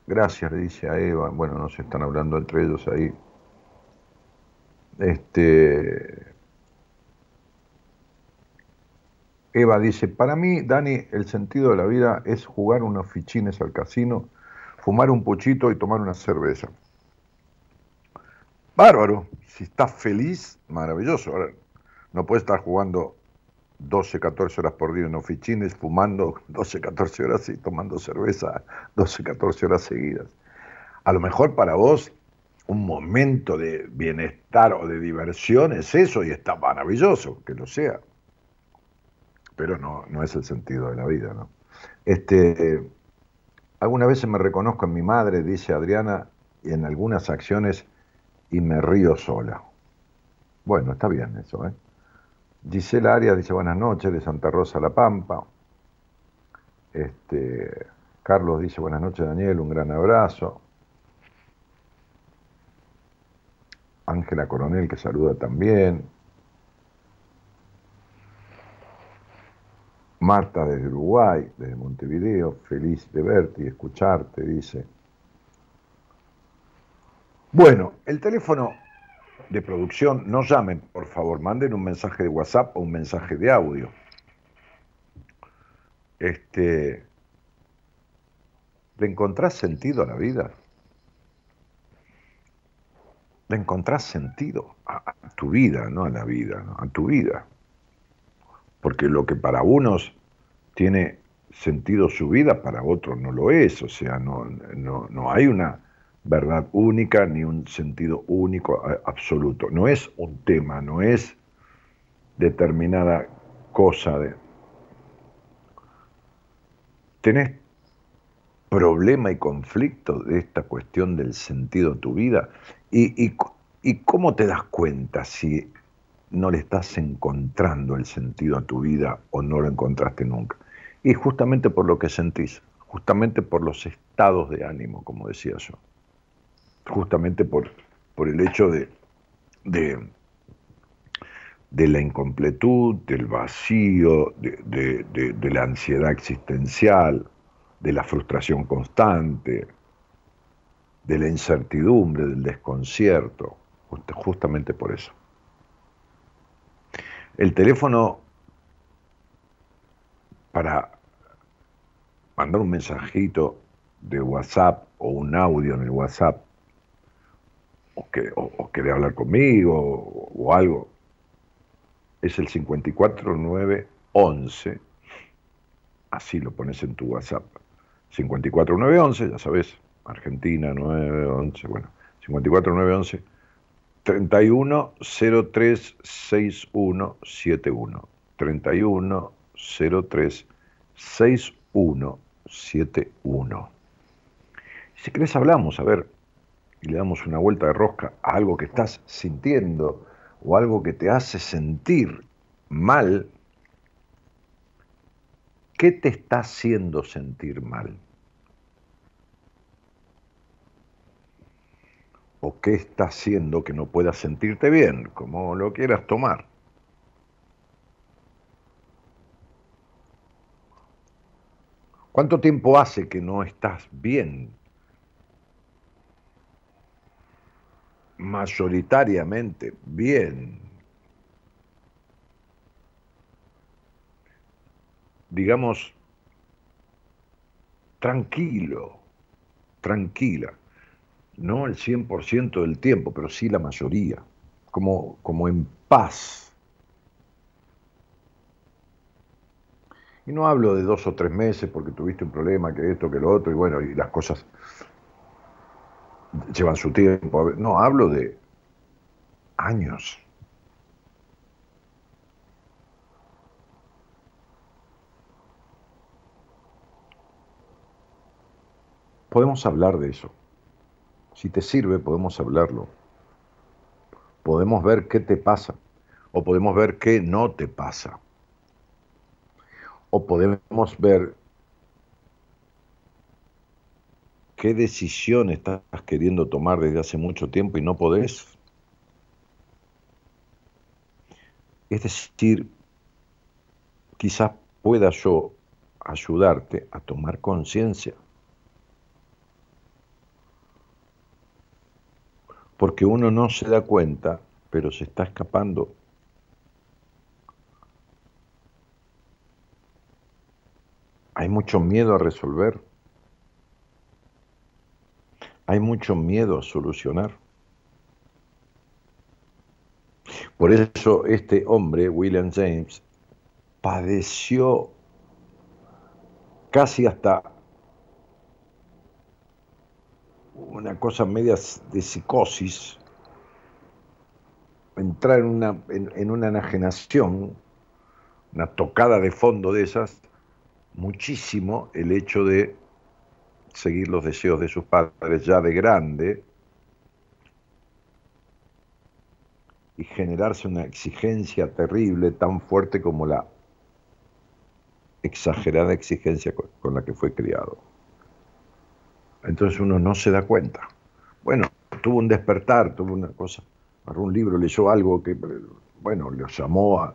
gracias, le dice a Eva, bueno, no se están hablando entre ellos ahí. Este, Eva dice, para mí, Dani, el sentido de la vida es jugar unos fichines al casino, fumar un puchito y tomar una cerveza. Bárbaro, si estás feliz, maravilloso. No puedes estar jugando 12, 14 horas por día en unos fichines, fumando 12, 14 horas y tomando cerveza 12, 14 horas seguidas. A lo mejor para vos un momento de bienestar o de diversión es eso y está maravilloso, que lo sea pero no, no es el sentido de la vida, ¿no? Este, algunas veces me reconozco en mi madre, dice Adriana, y en algunas acciones y me río sola. Bueno, está bien eso, ¿eh? Gisela Arias dice buenas noches de Santa Rosa La Pampa. Este, Carlos dice buenas noches Daniel, un gran abrazo. Ángela Coronel que saluda también. Marta desde Uruguay, desde Montevideo, feliz de verte y escucharte, dice. Bueno, el teléfono de producción, no llamen, por favor, manden un mensaje de WhatsApp o un mensaje de audio. Este, ¿Le encontrás sentido a la vida? ¿Le encontrás sentido a, tu vida, no a la vida, a tu vida? Porque lo que para unos tiene sentido su vida, para otros no lo es, o sea, no, no, no hay una verdad única ni un sentido único absoluto, no es un tema, no es determinada cosa de... Tenés problema y conflicto de esta cuestión del sentido de tu vida? ¿Y, y cómo te das cuenta si no le estás encontrando el sentido a tu vida o no lo encontraste nunca? Y justamente por lo que sentís, justamente por los estados de ánimo, como decía yo, justamente por, por el hecho de, de, la incompletud, del vacío, de, de, la ansiedad existencial, de la frustración constante, de la incertidumbre, del desconcierto, justamente por eso. El teléfono para mandar un mensajito de WhatsApp o un audio en el WhatsApp, o, que, o, hablar conmigo o, algo, es el 54911, así lo pones en tu WhatsApp. 54911, ya sabes, Argentina 911, bueno, 54911 31036171 31036171 71. Si querés hablamos, a ver, y le damos una vuelta de rosca a algo que estás sintiendo o algo que te hace sentir mal, ¿qué te está haciendo sentir mal? ¿O qué está haciendo que no puedas sentirte bien, como lo quieras tomar? ¿Cuánto tiempo hace que no estás bien? Mayoritariamente bien. Digamos, tranquilo, tranquila. No el 100% del tiempo, pero sí la mayoría. Como, como en paz Y no hablo de dos o tres meses porque tuviste un problema, que esto, que lo otro, y bueno, y las cosas llevan su tiempo. No, hablo de años. Podemos hablar de eso. Si te sirve, podemos hablarlo. Podemos ver qué te pasa o podemos ver qué no te pasa o podemos ver qué decisión estás queriendo tomar desde hace mucho tiempo y no podés. Es decir, quizás pueda yo ayudarte a tomar conciencia. Porque uno no se da cuenta, pero se está escapando Hay mucho miedo a resolver. Hay mucho miedo a solucionar. Por eso este hombre, William James, padeció casi hasta una cosa media de psicosis, entrar en una, en una enajenación, una tocada de fondo de esas, muchísimo el hecho de seguir los deseos de sus padres ya de grande y generarse una exigencia terrible tan fuerte como la exagerada exigencia con la que fue criado. Entonces uno no se da cuenta. Bueno, tuvo un despertar, tuvo una cosa, agarró un libro, leyó algo que, bueno, le llamó a,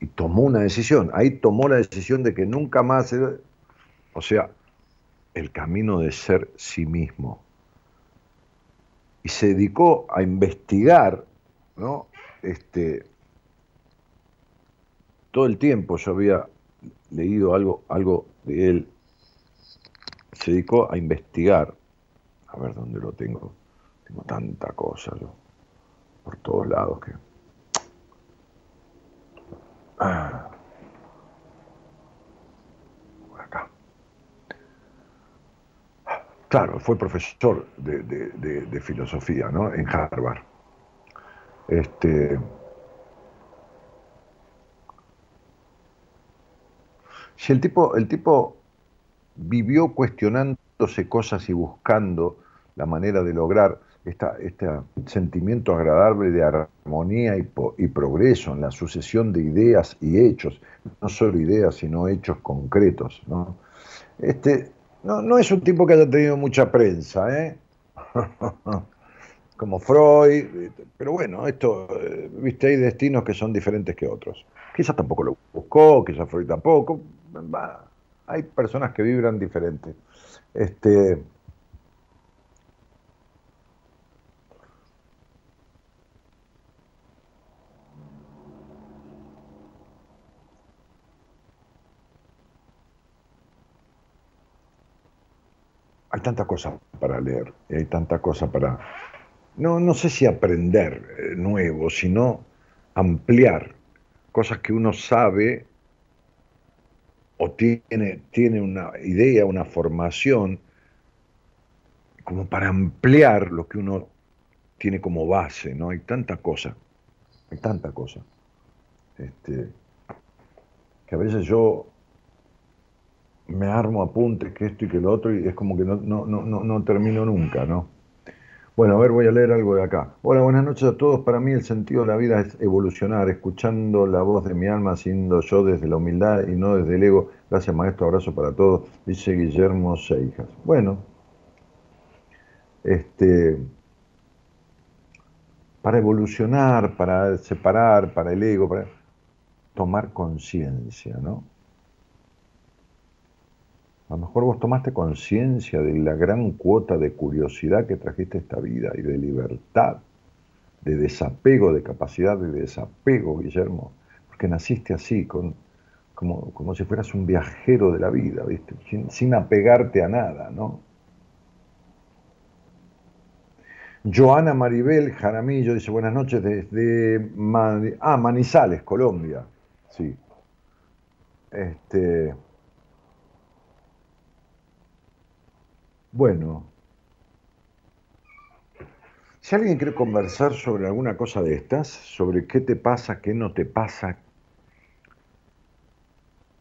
y tomó una decisión. Ahí tomó la decisión de que nunca más, o sea, el camino de ser sí mismo. Y se dedicó a investigar, ¿no? Este, todo el tiempo yo había leído algo, algo de él. Se dedicó a investigar. A ver dónde lo tengo. Tengo tanta cosa yo, por todos lados que. Ah. acá. Claro, fue profesor de, filosofía ¿no? en Harvard. Este, si el tipo, el tipo vivió cuestionándose cosas y buscando la manera de lograr este sentimiento agradable de armonía y, y, progreso en la sucesión de ideas y hechos, no solo ideas, sino hechos concretos. ¿no? Este, no, no es un tipo que haya tenido mucha prensa, ¿eh? como Freud, pero bueno, esto, eh, viste, hay destinos que son diferentes que otros. Quizás tampoco lo buscó, quizás Freud tampoco, hay personas que vibran diferente. Este, hay tanta cosa para leer, hay tanta cosa para, no, no sé si aprender eh, nuevo, sino ampliar cosas que uno sabe o tiene, tiene una idea, una formación, como para ampliar lo que uno tiene como base, ¿no? Hay tanta cosa, hay tanta cosa. Este, que a veces yo me armo apuntes que esto y que lo otro y es como que no, no, no, no termino nunca, ¿no? Bueno, a ver, voy a leer algo de acá. Hola, buenas noches a todos. Para mí el sentido de la vida es evolucionar, escuchando la voz de mi alma, siendo yo desde la humildad y no desde el ego. Gracias, maestro. Abrazo para todos. Dice Guillermo Seijas. Bueno, este, para evolucionar, para separar, para el ego, para tomar conciencia, ¿no? A lo mejor vos tomaste conciencia de la gran cuota de curiosidad que trajiste esta vida y de libertad, de desapego, de capacidad de desapego, Guillermo, porque naciste así, como, como si fueras un viajero de la vida, ¿viste? Sin, apegarte a nada, ¿no? Joana Maribel Jaramillo dice buenas noches desde ah, Manizales, Colombia. Sí. Este, Bueno, si alguien quiere conversar sobre alguna cosa de estas, sobre qué te pasa, qué no te pasa,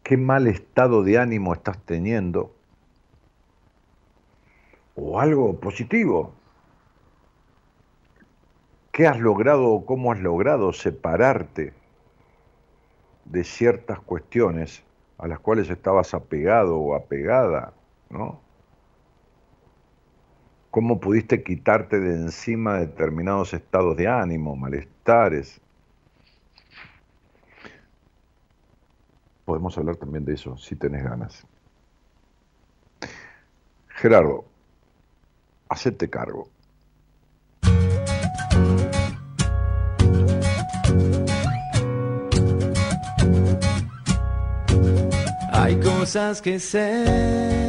qué mal estado de ánimo estás teniendo, o algo positivo, qué has logrado o cómo has logrado separarte de ciertas cuestiones a las cuales estabas apegado o apegada, ¿no? Cómo pudiste quitarte de encima determinados estados de ánimo, malestares. Podemos hablar también de eso, si tenés ganas. Gerardo, hacete cargo. Hay cosas que sé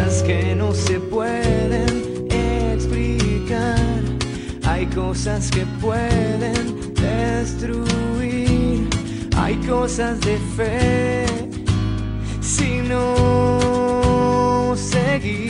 cosas que no se pueden explicar, hay cosas que pueden destruir, hay cosas de fe si no seguir.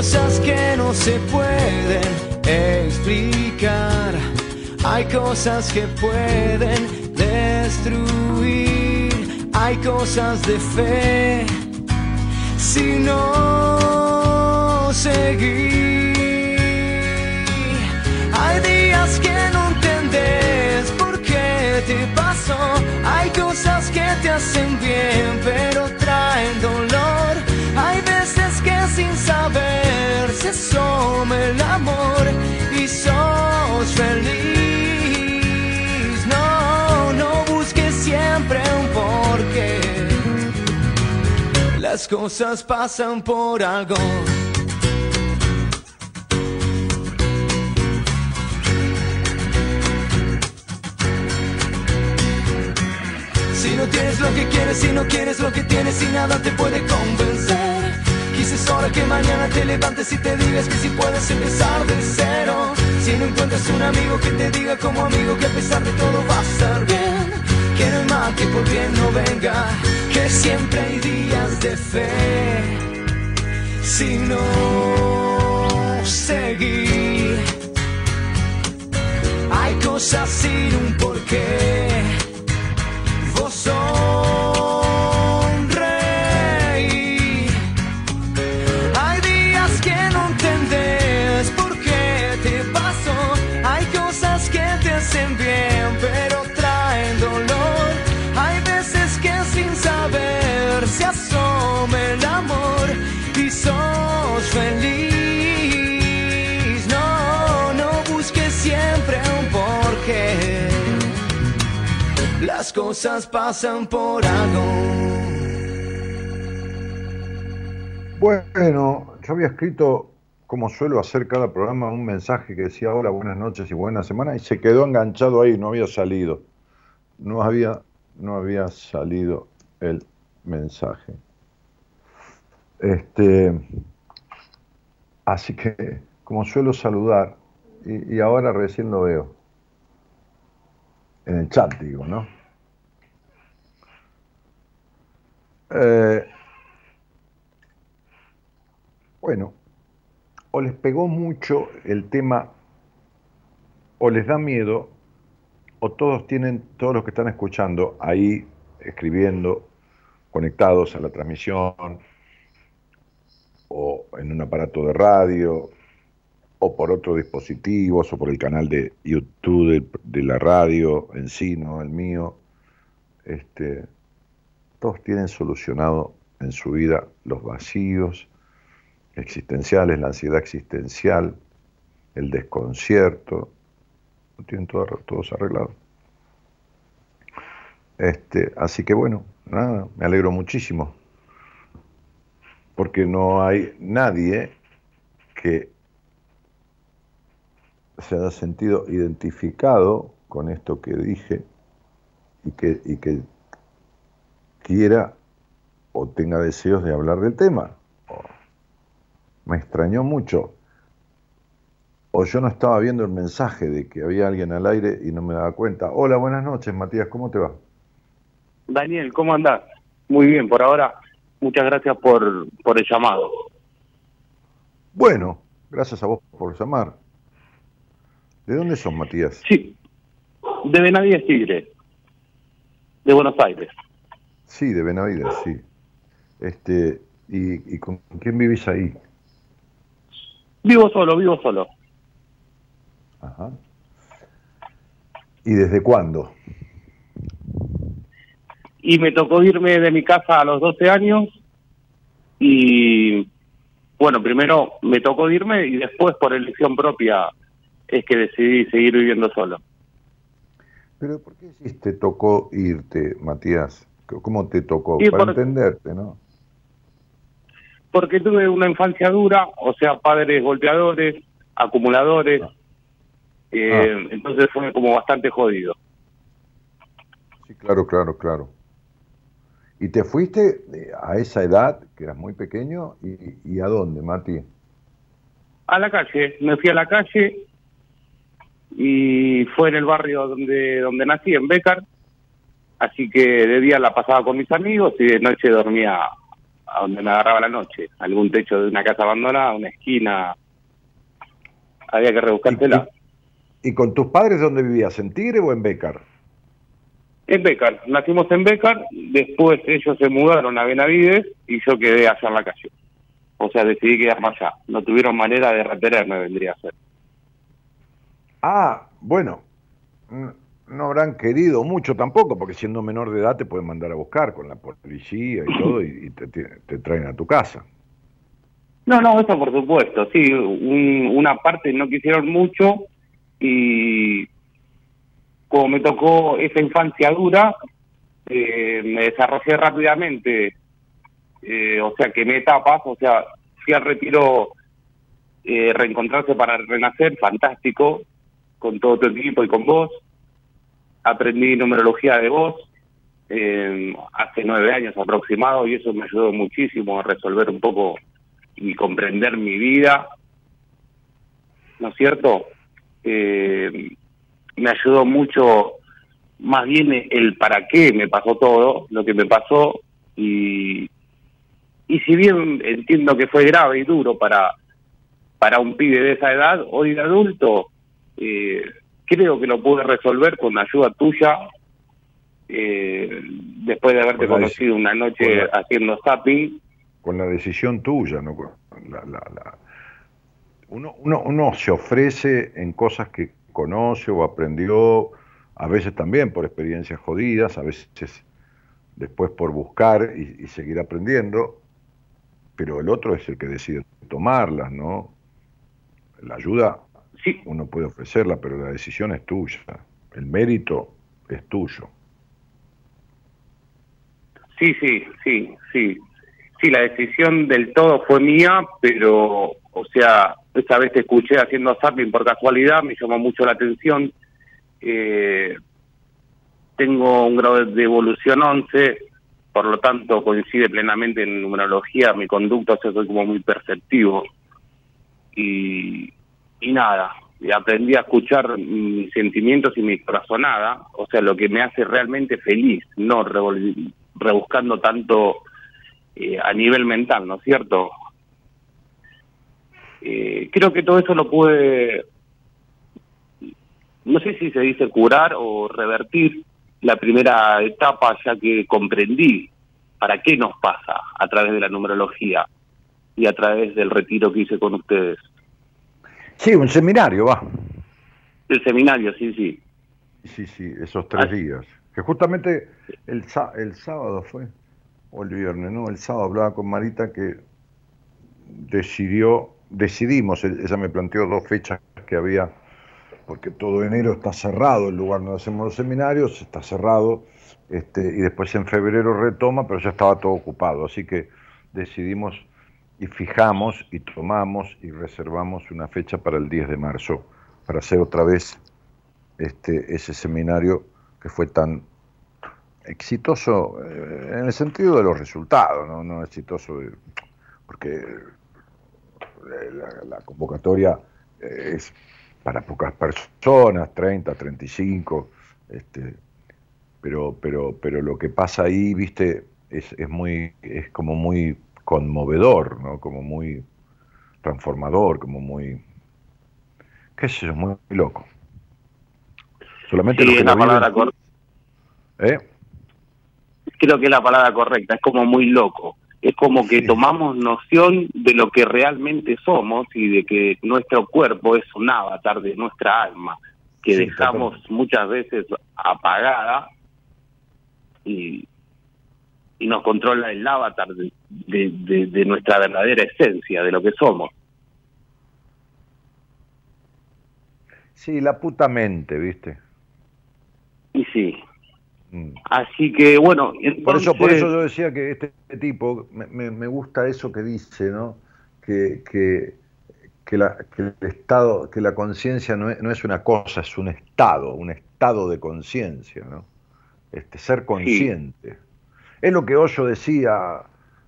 Hay cosas que no se pueden explicar. Hay cosas que pueden destruir. Hay cosas de fe. Si no seguir. Hay días que no entendés por qué te pasó. Hay cosas que te hacen bien, pero traen dolor. Que sin saber se asoma el amor y sos feliz. No, no busques siempre un porqué. Las cosas pasan por algo. Si no tienes lo que quieres, si no quieres lo que tienes y nada te puede convencer. Quizás hora que mañana te levantes y te digas que si puedes empezar de cero. Si no encuentras un amigo que te diga como amigo que a pesar de todo va a estar bien. Que no hay mal que por bien no venga, que siempre hay días de fe. Si no seguir, hay cosas sin un porqué. Las cosas pasan por algo. Bueno, yo había escrito, como suelo hacer cada programa, un mensaje que decía hola, buenas noches y buena semana, y se quedó enganchado ahí, no había salido. No había, no había salido el mensaje. Este, así que, como suelo saludar, y, y ahora recién lo veo, en el chat digo, ¿no? Eh, bueno, o les pegó mucho el tema, o les da miedo, o todos tienen, todos los que están escuchando ahí, escribiendo, conectados a la transmisión, o en un aparato de radio, o por otros dispositivos, o por el canal de YouTube de, de la radio en sí, no el mío. Este, todos tienen solucionado en su vida los vacíos existenciales, la ansiedad existencial, el desconcierto, lo tienen todo, todos arreglados. Este, así que bueno, nada, me alegro muchísimo, porque no hay nadie que se haya sentido identificado con esto que dije y que, y que quiera o tenga deseos de hablar del tema. Me extrañó mucho. O yo no estaba viendo el mensaje de que había alguien al aire y no me daba cuenta. Hola, buenas noches, Matías, ¿cómo te va? Daniel, ¿cómo andás? Muy bien, por ahora, muchas gracias por, por el llamado. Bueno, gracias a vos por llamar. ¿De dónde son, Matías? Sí, de Benavides Tigre, de Buenos Aires. Sí, de Benavides, sí. Este, ¿y, y con quién vivís ahí? Vivo solo, vivo solo. Ajá. ¿Y desde cuándo? Y me tocó irme de mi casa a los 12 años y bueno, primero me tocó irme y después por elección propia es que decidí seguir viviendo solo. Pero ¿por qué te tocó irte, Matías? ¿Cómo te tocó? Y Para entenderte, ¿no? Porque tuve una infancia dura, o sea, padres golpeadores, acumuladores, eh, entonces fue como bastante jodido. Sí, claro, claro, claro. ¿Y te fuiste eh, a esa edad, que eras muy pequeño, y, y a dónde, Mati? A la calle, me fui a la calle y fue en el barrio donde, donde nací, en Becar, así que de día la pasaba con mis amigos y de noche dormía a donde me agarraba la noche, algún techo de una casa abandonada, una esquina, había que rebuscársela. ¿Y, con tus padres dónde vivías? ¿En Tigre o en Becar? En Becar, nacimos en Becar, después ellos se mudaron a Benavides y yo quedé allá en la calle. O sea, decidí quedarme allá. No tuvieron manera de retenerme, vendría a ser. Ah, bueno, no habrán querido mucho tampoco, porque siendo menor de edad te pueden mandar a buscar con la policía y todo y, te, traen a tu casa. No, no, eso por supuesto, sí, una parte no quisieron mucho y como me tocó esa infancia dura, eh, me desarrollé rápidamente, eh, o sea, que me etapas, o sea, fui al retiro eh, reencontrarse para renacer, fantástico, con todo tu equipo y con vos aprendí numerología de voz eh, hace nueve años aproximado y eso me ayudó muchísimo a resolver un poco y comprender mi vida, ¿no es cierto? Eh, me ayudó mucho más bien el para qué me pasó todo, lo que me pasó y, y si bien entiendo que fue grave y duro para, para un pibe de esa edad, hoy de adulto, eh, creo que lo pude resolver con ayuda tuya, eh, después de haberte conocido una noche haciendo zapping. Con la decisión tuya, ¿no? La, la, Uno, uno, uno se ofrece en cosas que conoce o aprendió, a veces también por experiencias jodidas, a veces después por buscar y, y seguir aprendiendo, pero el otro es el que decide tomarlas, ¿no? La ayuda Sí. Uno puede ofrecerla, pero la decisión es tuya. El mérito es tuyo. Sí, sí, sí, sí. Sí, la decisión del todo fue mía, pero, o sea, esa vez te escuché haciendo zapping por casualidad, me llamó mucho la atención. Eh, tengo un grado de evolución 11, por lo tanto coincide plenamente en numerología, mi conducto, o sea, soy como muy perceptivo. Y, y nada, aprendí a escuchar mis sentimientos y mi corazonada, o sea, lo que me hace realmente feliz, no rebuscando tanto eh, a nivel mental, ¿no es cierto? Eh, creo que todo eso lo pude, no sé si se dice curar o revertir la primera etapa, ya que comprendí para qué nos pasa a través de la numerología y a través del retiro que hice con ustedes. Sí, un seminario, va. El seminario, sí, sí. Sí, sí, esos tres ah. días. Que justamente el, el sábado fue, o el viernes, ¿no? El sábado hablaba con Marita que decidió, decidimos, ella me planteó dos fechas que había, porque todo enero está cerrado, el lugar donde hacemos los seminarios está cerrado, este, y después en febrero retoma, pero ya estaba todo ocupado, así que decidimos y fijamos y tomamos y reservamos una fecha para el 10 de marzo para hacer otra vez este, ese seminario que fue tan exitoso eh, en el sentido de los resultados, no, no exitoso porque eh, la, convocatoria eh, es para pocas personas, 30, 35, este, pero, pero, pero lo que pasa ahí, viste, es, es muy, es como muy conmovedor, ¿no? Como muy transformador, como muy, qué sé yo, muy, loco. Solamente sí, la palabra correcta. ¿Eh? Creo que es la palabra correcta, es como muy loco. Es como que tomamos noción de lo que realmente somos y de que nuestro cuerpo es un avatar de nuestra alma, que dejamos muchas veces apagada y, y nos controla el avatar de, de, nuestra verdadera esencia, de lo que somos. Sí, la puta mente, ¿viste? Y sí. Mm. Así que, bueno... Por, eso, por eso yo decía que este tipo, me, me, gusta eso que dice, ¿no? Que, que, que, la, que el estado, que la conciencia no, es, no es una cosa, es un estado, un estado de conciencia, ¿no? Este, ser consciente. Es lo que Hoyo decía,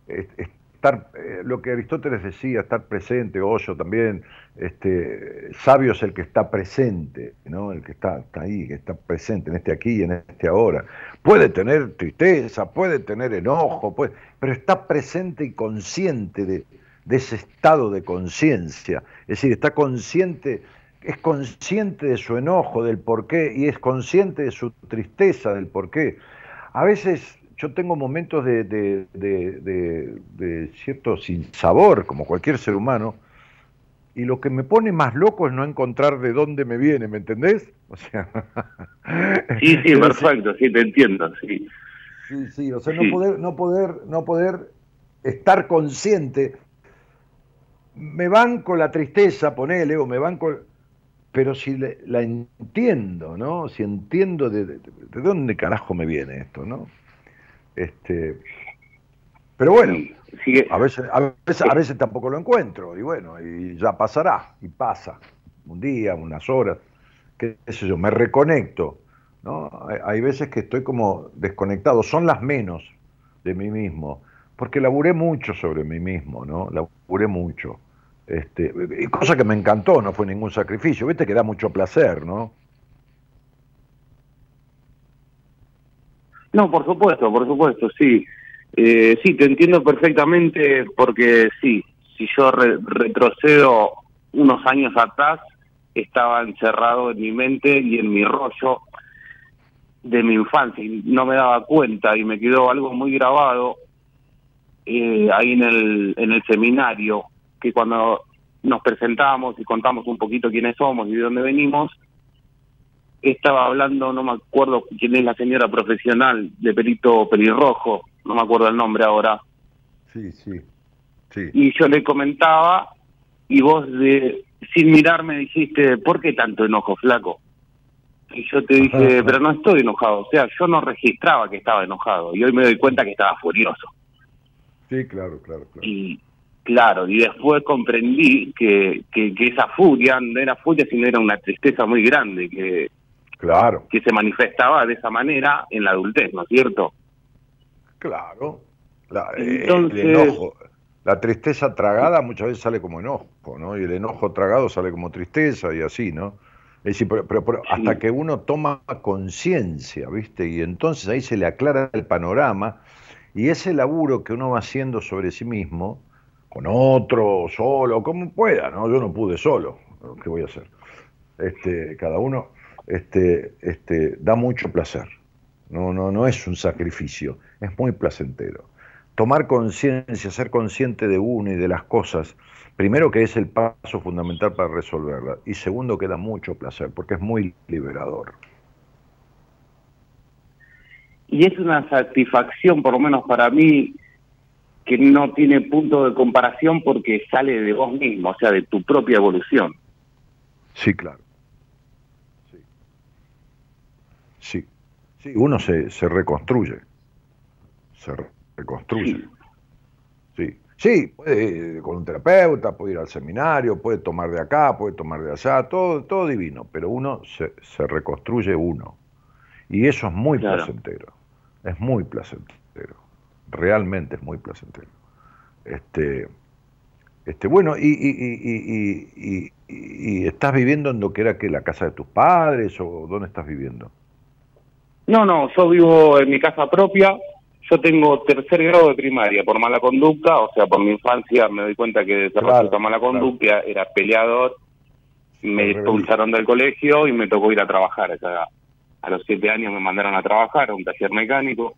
estar, eh, lo que Aristóteles decía, estar presente, Hoyo también, este, sabio es el que está presente, ¿no? el que está, está, ahí, que está presente en este aquí y en este ahora. Puede tener tristeza, puede tener enojo, puede, pero está presente y consciente de, de ese estado de conciencia, es decir, está consciente, es consciente de su enojo, del porqué, y es consciente de su tristeza, del porqué. A veces yo tengo momentos de, de, de, cierto sinsabor, como cualquier ser humano, y lo que me pone más loco es no encontrar de dónde me viene, ¿me entendés? O sea, sí, sí, perfecto, sí, te entiendo, sí. Sí, sí, o sea, no poder, no poder, no poder estar consciente. Me banco la tristeza, ponele, o me banco, pero si la entiendo, ¿no? Si entiendo de, de, dónde carajo me viene esto, ¿no? Este, pero bueno, a, veces, a, veces, a veces tampoco lo encuentro, y bueno, y ya pasará, y pasa, un día, unas horas, qué sé yo, me reconecto, ¿no? Hay, veces que estoy como desconectado, son las menos de mí mismo, porque laburé mucho sobre mí mismo, ¿no? Laburé mucho. Este, cosa que me encantó, no fue ningún sacrificio, viste que da mucho placer, ¿no? No, por supuesto, por supuesto, sí. Eh, sí, te entiendo perfectamente porque sí, si yo retrocedo unos años atrás, estaba encerrado en mi mente y en mi rollo de mi infancia y no me daba cuenta y me quedó algo muy grabado eh, ahí en el, en el seminario, que cuando nos presentamos y contamos un poquito quiénes somos y de dónde venimos, estaba hablando, no me acuerdo quién es la señora profesional de perito pelirrojo, no me acuerdo el nombre ahora. Sí, sí, sí. Y yo le comentaba y vos de, sin mirarme dijiste, ¿por qué tanto enojo, flaco? Y yo te dije, pero no estoy enojado, o sea, yo no registraba que estaba enojado y hoy me doy cuenta que estaba furioso. Sí, claro, claro, claro. Y claro, y después comprendí que, que, que esa furia no era furia, sino era una tristeza muy grande, que Claro. Que se manifestaba de esa manera en la adultez, ¿no es cierto? Claro. La, eh, el enojo, la tristeza tragada muchas veces sale como enojo, ¿no? Y el enojo tragado sale como tristeza y así, ¿no? Es decir, pero, hasta que uno toma conciencia, ¿viste? Y entonces ahí se le aclara el panorama y ese laburo que uno va haciendo sobre sí mismo, con otro, solo, como pueda, ¿no? Yo no pude solo, ¿qué voy a hacer? Este, cada uno este, este, da mucho placer. No, no, no es un sacrificio, es muy placentero. Tomar conciencia, ser consciente de uno y de las cosas, primero que es el paso fundamental para resolverla, y segundo que da mucho placer, porque es muy liberador. Y es una satisfacción, por lo menos para mí, que no tiene punto de comparación porque sale de vos mismo, o sea, de tu propia evolución. Sí, claro. Sí, sí, uno se, se reconstruye, se reconstruye. Sí. sí, puede ir con un terapeuta, puede ir al seminario, puede tomar de acá, puede tomar de allá, todo, todo divino, pero uno se, se reconstruye uno. Y eso es muy placentero, es muy placentero, realmente es muy placentero. Este, este, bueno, y, y, y, y, estás viviendo en lo que era que la casa de tus padres o dónde estás viviendo? No, no, yo vivo en mi casa propia. Yo tengo tercer grado de primaria por mala conducta, o sea, por mi infancia me doy cuenta que de mala conducta era peleador. Me expulsaron del colegio y me tocó ir a trabajar. a los siete años me mandaron a trabajar a un taller mecánico.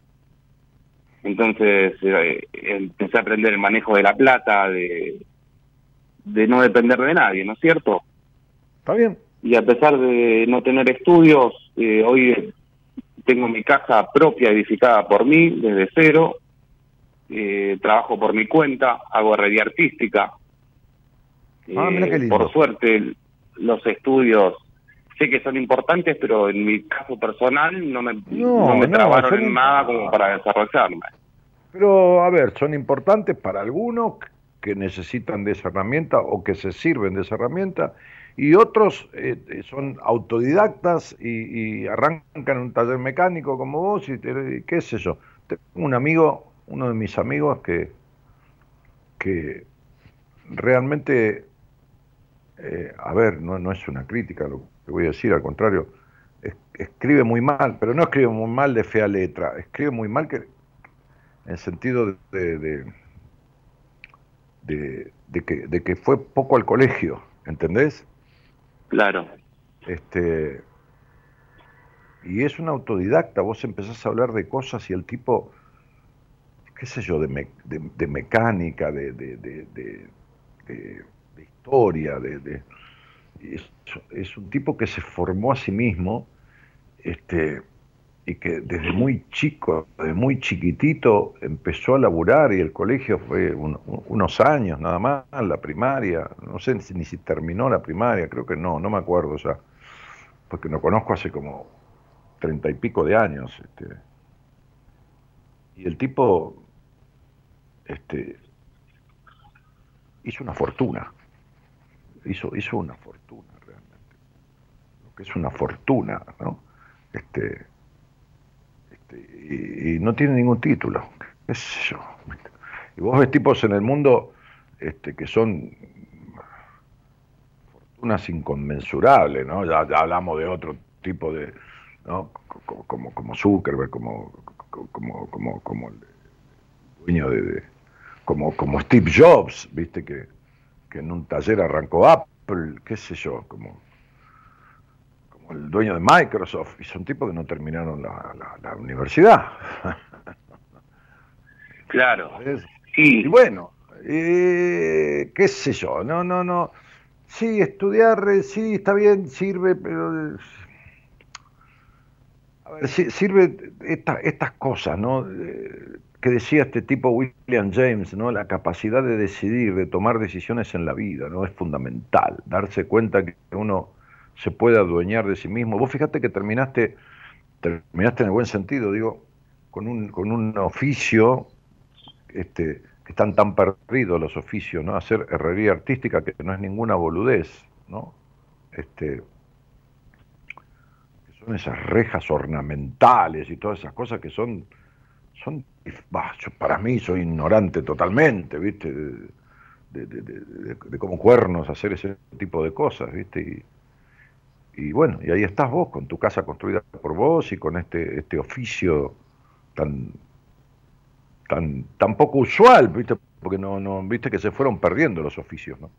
Entonces eh, empecé a aprender el manejo de la plata, de, de no depender de nadie, ¿no es cierto? Está bien. Y a pesar de no tener estudios, eh, hoy tengo mi casa propia edificada por mí desde cero, eh, trabajo por mi cuenta, hago red artística. Ah, eh, por suerte, los estudios sé que son importantes, pero en mi caso personal no me, no, me trabaron en nada como para desarrollarme. Pero, a ver, son importantes para algunos que necesitan de esa herramienta o que se sirven de esa herramienta y otros eh, eh, son autodidactas y, arrancan un taller mecánico como vos y qué sé yo. Tengo un amigo, uno de mis amigos que que realmente, eh, a ver, no, no es una crítica lo que voy a decir, al contrario, escribe muy mal, pero no escribe muy mal de fea letra, escribe muy mal que en sentido de, de, que, de que fue poco al colegio, ¿entendés? Claro. Este, y es un autodidacta, vos empezás a hablar de cosas y el tipo, qué sé yo, de, de, mecánica, de, de, historia, de, es, es, un tipo que se formó a sí mismo este, y que desde muy chico, desde muy chiquitito empezó a laburar y el colegio fue unos años nada más, la primaria, no sé ni si terminó la primaria, creo que no, no me acuerdo ya, porque lo conozco hace como treinta y pico de años. Este, y el tipo este, hizo una fortuna, hizo, hizo una fortuna realmente, lo que es una fortuna, ¿no? Este, y, no tiene ningún título, qué sé yo. Y vos ves tipos en el mundo este, que son fortunas inconmensurables, ¿no? Ya, hablamos de otro tipo de, ¿no? Como, como Zuckerberg, como, como, como, como el dueño de, como, como Steve Jobs, viste que, que en un taller arrancó Apple, qué sé yo, como el dueño de Microsoft, y son tipos que no terminaron la, universidad. Claro. Sí. Y bueno, eh, qué sé yo, no, no, no. Sí, estudiar, eh, sí, está bien, sirve, pero... A ver, sirve estas cosas, ¿no? Eh, que decía este tipo William James, ¿no? La capacidad de decidir, de tomar decisiones en la vida, ¿no? Es fundamental. Darse cuenta que uno se puede adueñar de sí mismo. Vos fíjate que terminaste, terminaste en el buen sentido, digo, con un, con un oficio este, que están tan perdidos los oficios, ¿no? Hacer herrería artística que no es ninguna boludez, ¿no? Este, que son esas rejas ornamentales y todas esas cosas que son, son para mí soy ignorante totalmente, ¿viste? De, de, de, de, cuernos hacer ese tipo de cosas, ¿viste? Y, y bueno, y ahí estás vos, con tu casa construida por vos y con este, este oficio tan, tan, tan poco usual, ¿viste? Porque no, no, viste que se fueron perdiendo los oficios, ¿no?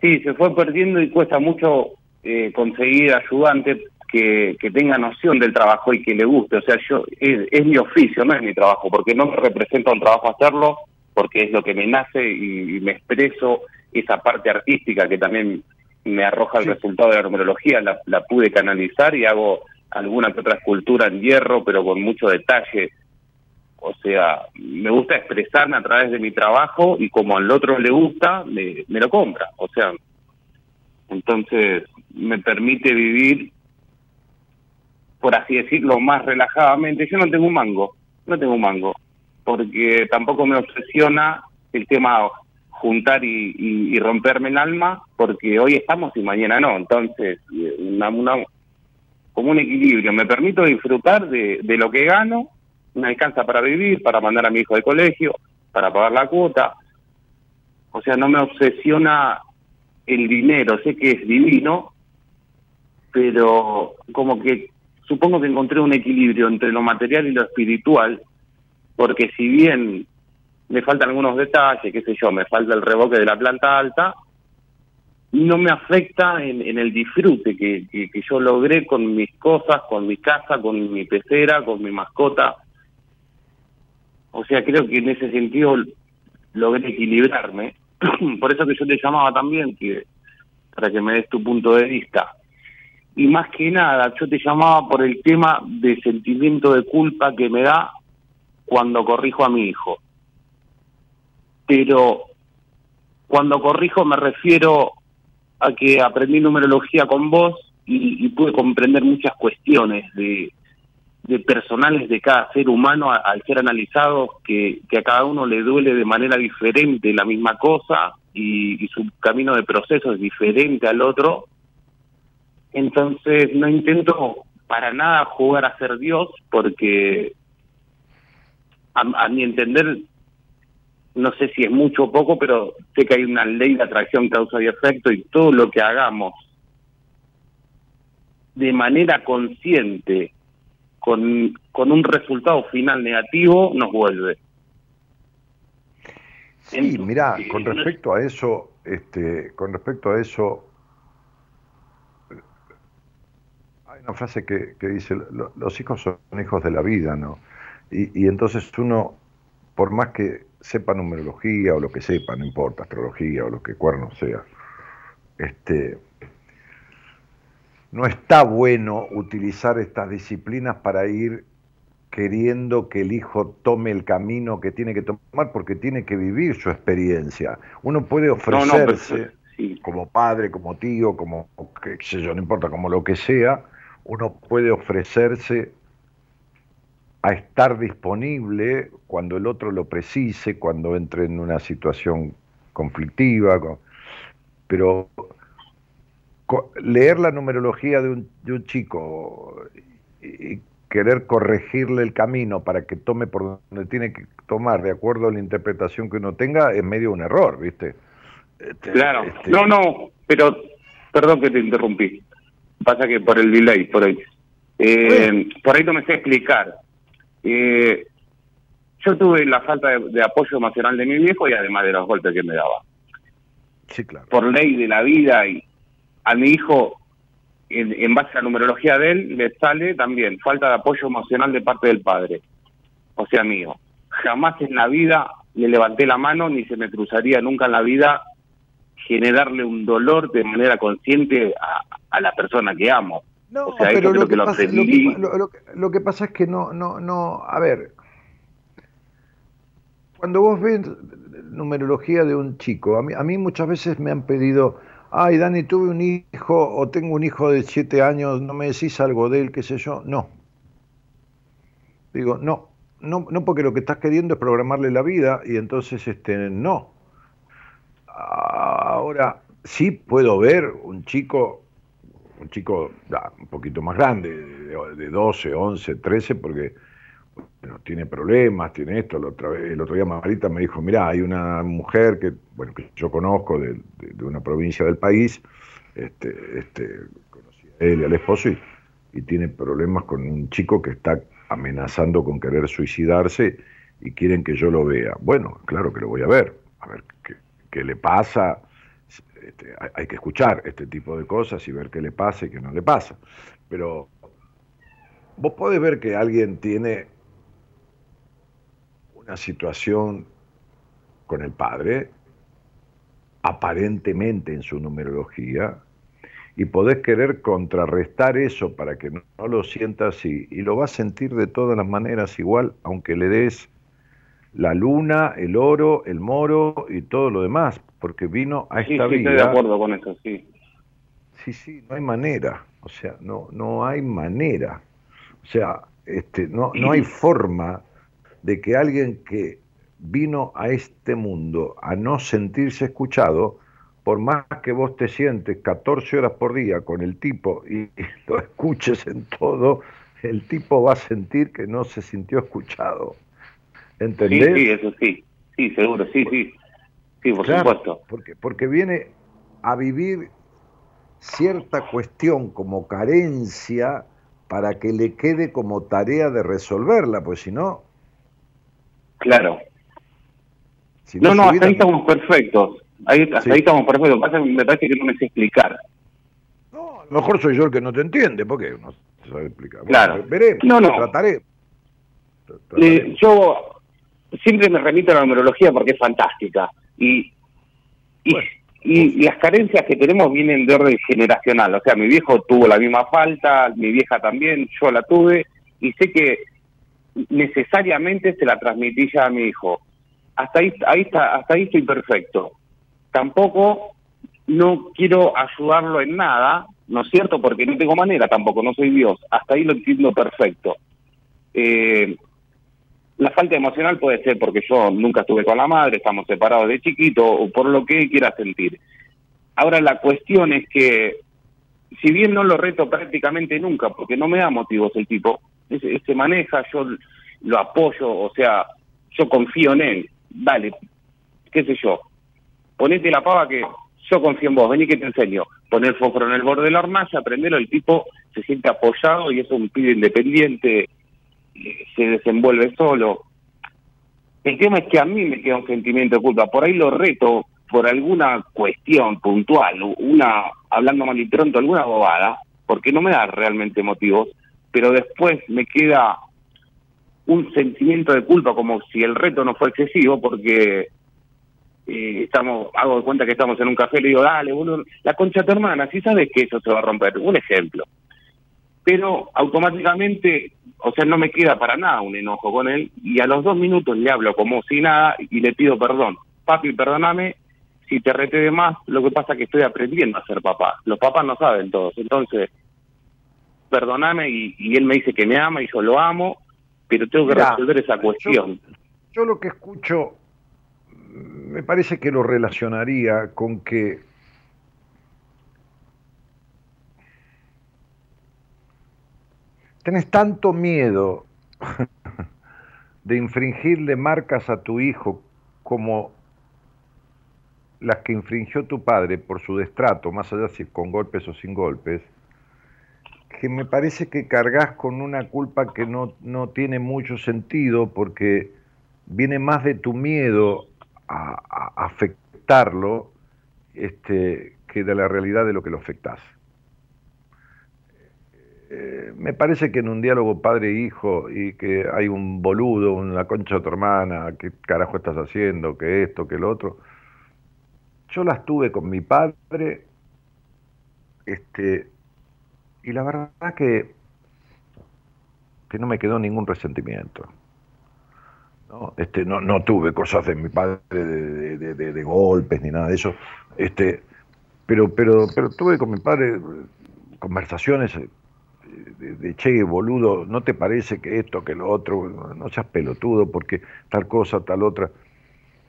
Sí, se fue perdiendo y cuesta mucho eh, conseguir ayudantes que, que tenga noción del trabajo y que le guste. O sea, yo es, mi oficio, no es mi trabajo, porque no me representa un trabajo hacerlo, porque es lo que me nace y me expreso esa parte artística que también me arroja el resultado de la numerología, la, pude canalizar y hago alguna que otra escultura en hierro, pero con mucho detalle. O sea, me gusta expresarme a través de mi trabajo y como al otro le gusta, me, me lo compra. O sea, entonces me permite vivir, por así decirlo, más relajadamente. Yo no tengo un mango, no tengo un mango, porque tampoco me obsesiona el tema juntar y, romperme el alma, porque hoy estamos y mañana no. Entonces, eh, una, como un equilibrio. Me permito disfrutar de, de lo que gano, me alcanza para vivir, para mandar a mi hijo de colegio, para pagar la cuota. O sea, no me obsesiona el dinero, sé que es divino, pero como que supongo que encontré un equilibrio entre lo material y lo espiritual, porque si bien me faltan algunos detalles, qué sé yo, me falta el reboque de la planta alta, no me afecta en, el disfrute que, que, yo logré con mis cosas, con mi casa, con mi pecera, con mi mascota. O sea, creo que en ese sentido logré equilibrarme. Por eso que yo te llamaba también, que para que me des tu punto de vista. Y más que nada, yo te llamaba por el tema de sentimiento de culpa que me da cuando corrijo a mi hijo pero cuando corrijo me refiero a que aprendí numerología con vos y, pude comprender muchas cuestiones de, personales de cada ser humano al ser analizados, que, a cada uno le duele de manera diferente la misma cosa y, su camino de proceso es diferente al otro. Entonces no intento para nada jugar a ser Dios porque a, a mi entender no sé si es mucho o poco, pero sé que hay una ley de atracción, causa y efecto y todo lo que hagamos de manera consciente con, con un resultado final negativo nos vuelve. Sí, mira, con respecto a eso, este, con respecto a eso, hay una frase que, que dice, los hijos son hijos de la vida, ¿no? Y, y entonces uno, por más que sepa numerología o lo que sepa, no importa, astrología o lo que cuerno sea, este, no está bueno utilizar estas disciplinas para ir queriendo que el hijo tome el camino que tiene que tomar porque tiene que vivir su experiencia. Uno puede ofrecerse como padre, como tío, como qué sé yo, no importa, como lo que sea, uno puede ofrecerse a estar disponible cuando el otro lo precise, cuando entre en una situación conflictiva, pero leer la numerología de un, de un chico y querer corregirle el camino para que tome por donde tiene que tomar de acuerdo a la interpretación que uno tenga es medio un error, ¿viste? Este, claro, este no, no, pero perdón que te interrumpí. Pasa que por el delay, por ahí. Eh, por ahí no me sé explicar. Eh, yo tuve la falta de, de, apoyo emocional de mi viejo y además de los golpes que me daba. Sí, claro. Por ley de la vida y a mi hijo, en, base a la numerología de él, le sale también falta de apoyo emocional de parte del padre, o sea, mío. Jamás en la vida le levanté la mano ni se me cruzaría nunca en la vida generarle un dolor de manera consciente a, la persona que amo. No, o sea, pero lo que, pasa, lo, que, pasa es que no, no, no, a ver, cuando vos ves numerología de un chico, a mí, a mí muchas veces me han pedido, ay Dani, tuve un hijo o tengo un hijo de siete años, no me decís algo de él, qué sé yo, no. Digo, no, no, no porque lo que estás queriendo es programarle la vida y entonces este, no. Ahora, sí puedo ver un chico, un chico un poquito más grande, de, 12, 11, 13, porque tiene problemas, tiene esto. El otro, el otro día Marita me dijo, mira, hay una mujer que, bueno, que yo conozco de, una provincia del país, este, este, conocí a él y al esposo y, tiene problemas con un chico que está amenazando con querer suicidarse y quieren que yo lo vea. Bueno, claro que lo voy a ver, a ver qué, le pasa. Este, hay, que escuchar este tipo de cosas y ver qué le pasa y qué no le pasa. Pero vos podés ver que alguien tiene una situación con el padre, aparentemente en su numerología, y podés querer contrarrestar eso para que no, lo sientas así, y lo vas a sentir de todas las maneras igual, aunque le des la luna, el oro, el moro y todo lo demás, porque vino a esta sí, vida. Estoy de acuerdo con eso, sí. Sí, sí, no hay manera, o sea, no, no hay manera. O sea, este, no, no hay forma de que alguien que vino a este mundo a no sentirse escuchado, por más que vos te sientes 14 horas por día con el tipo y lo escuches en todo, el tipo va a sentir que no se sintió escuchado. ¿Entendés? Sí, sí, eso sí. Sí, seguro, sí, sí. Sí, por supuesto. Porque, porque viene a vivir cierta cuestión como carencia para que le quede como tarea de resolverla, pues si no, Claro. no, no, hasta ahí estamos perfectos. Ahí, hasta ahí estamos perfectos. me parece que no me sé explicar. No, a lo mejor soy yo el que no te entiende, porque no se sabe explicar. Claro. veremos, no, no. trataré. Eh, yo siempre me remito a la numerología porque es fantástica. Y, y, y, las carencias que tenemos vienen de orden generacional. O sea, mi viejo tuvo la misma falta, mi vieja también, yo la tuve. Y sé que necesariamente se la transmití ya a mi hijo. Hasta ahí, ahí está, hasta ahí estoy perfecto. Tampoco no quiero ayudarlo en nada, ¿no es cierto? Porque no tengo manera tampoco, no soy Dios. Hasta ahí lo entiendo perfecto. Eh, la falta emocional puede ser porque yo nunca estuve con la madre, estamos separados de chiquito, o por lo que quiera sentir. Ahora la cuestión es que, si bien no lo reto prácticamente nunca, porque no me da motivos el tipo, se maneja, yo lo apoyo, o sea, yo confío en él. Dale, qué sé yo, ponete la pava que yo confío en vos, vení que te enseño. Poner fósforo en el borde de la hornalla, aprenderlo, el tipo se siente apoyado y es un pibe independiente, se desenvuelve solo. El tema es que a mí me queda un sentimiento de culpa, por ahí lo reto por alguna cuestión puntual, una, hablando mal y pronto, alguna bobada, porque no me da realmente motivos, pero después me queda un sentimiento de culpa como si el reto no fue excesivo, porque eh, estamos, hago de cuenta que estamos en un café le digo, dale, boludo, la concha de hermana, si sabes que eso se va a romper, un ejemplo. Pero automáticamente, o sea, no me queda para nada un enojo con él, y a los dos minutos le hablo como si nada y le pido perdón. Papi, perdóname, si te rete de más, lo que pasa es que estoy aprendiendo a ser papá. Los papás no saben todos, entonces, perdóname, y, y él me dice que me ama y yo lo amo, pero tengo que resolver esa cuestión. yo lo que escucho me parece que lo relacionaría con que tenés tanto miedo de infringirle marcas a tu hijo como las que infringió tu padre por su destrato, más allá si con golpes o sin golpes, que me parece que cargas con una culpa que no, no tiene mucho sentido porque viene más de tu miedo a, afectarlo este, que de la realidad de lo que lo afectas. Eh, me parece que en un diálogo padre-hijo y que hay un boludo, una concha de tu hermana, qué carajo estás haciendo, que esto, que lo otro. Yo las tuve con mi padre, este, y la verdad que, que no me quedó ningún resentimiento. ¿no? Este, no, no tuve cosas de mi padre de, golpes ni nada de eso, este, pero, pero, pero tuve con mi padre conversaciones de, che, boludo, ¿no te parece que esto, que lo otro, no seas pelotudo porque tal cosa, tal otra?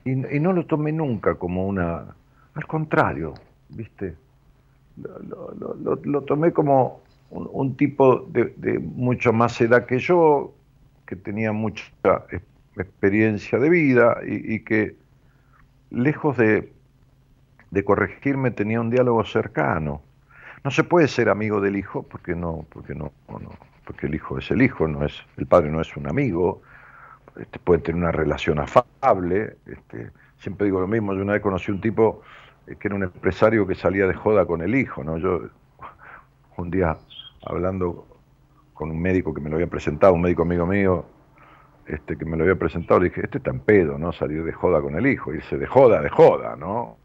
Y, no lo tomé nunca como una, al contrario, ¿viste? Lo, tomé como un, tipo de, mucho más edad que yo, que tenía mucha experiencia de vida y, que lejos de, de, corregirme tenía un diálogo cercano. No se puede ser amigo del hijo porque no, porque no, no porque el hijo es el hijo, no es, el padre no es un amigo, este, puede tener una relación afable, este, siempre digo lo mismo, yo una vez conocí un tipo eh, que era un empresario que salía de joda con el hijo, ¿no? Yo un día hablando con un médico que me lo había presentado, un médico amigo mío, este, que me lo había presentado, le dije, este está en pedo, ¿no? Salir de joda con el hijo, irse de joda, de joda, ¿no?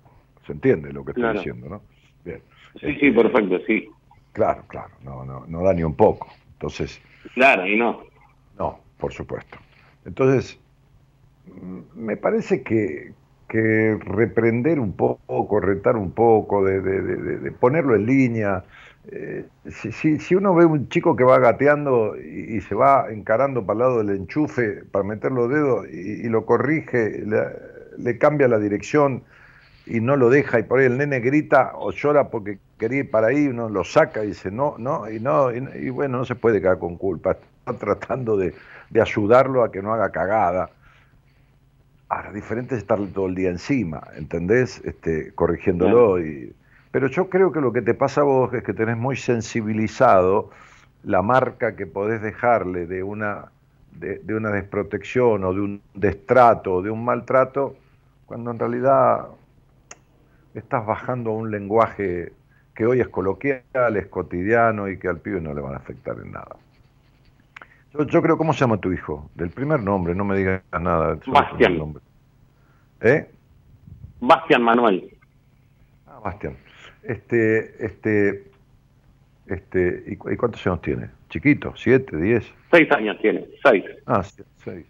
Se entiende lo que estoy diciendo, ¿no? Bien. Sí, sí, perfecto, sí. Claro, claro, no, no, no da ni un poco. Entonces. Claro, y no. No, por supuesto. Entonces, mm, me parece que, que reprender un poco, retar un poco, de, de, de ponerlo en línea, eh, si, si, uno ve un chico que va gateando y, se va encarando para el lado del enchufe para meter los dedos y, lo corrige, le, cambia la dirección y no lo deja y por ahí el nene grita o llora porque quería ir para ahí, uno lo saca y dice no, no, y no, y, bueno, no se puede quedar con culpa, está tratando de, ayudarlo a que no haga cagada. Ahora, diferente es estarle todo el día encima, ¿entendés? Este, corrigiéndolo y pero yo creo que lo que te pasa a vos es que tenés muy sensibilizado la marca que podés dejarle de una, de, una desprotección o de un destrato o de un maltrato, cuando en realidad estás bajando a un lenguaje que hoy es coloquial, es cotidiano y que al pibe no le van a afectar en nada. Yo, yo creo, ¿cómo se llama tu hijo? Del primer nombre, no me digas nada. Bastian. ¿Eh? Bastian Manuel. Ah, Bastian. Este, este, este, ¿y, cuántos años tiene? ¿Chiquito? ¿Siete? ¿Diez? Seis años tiene, seis. Ah, seis.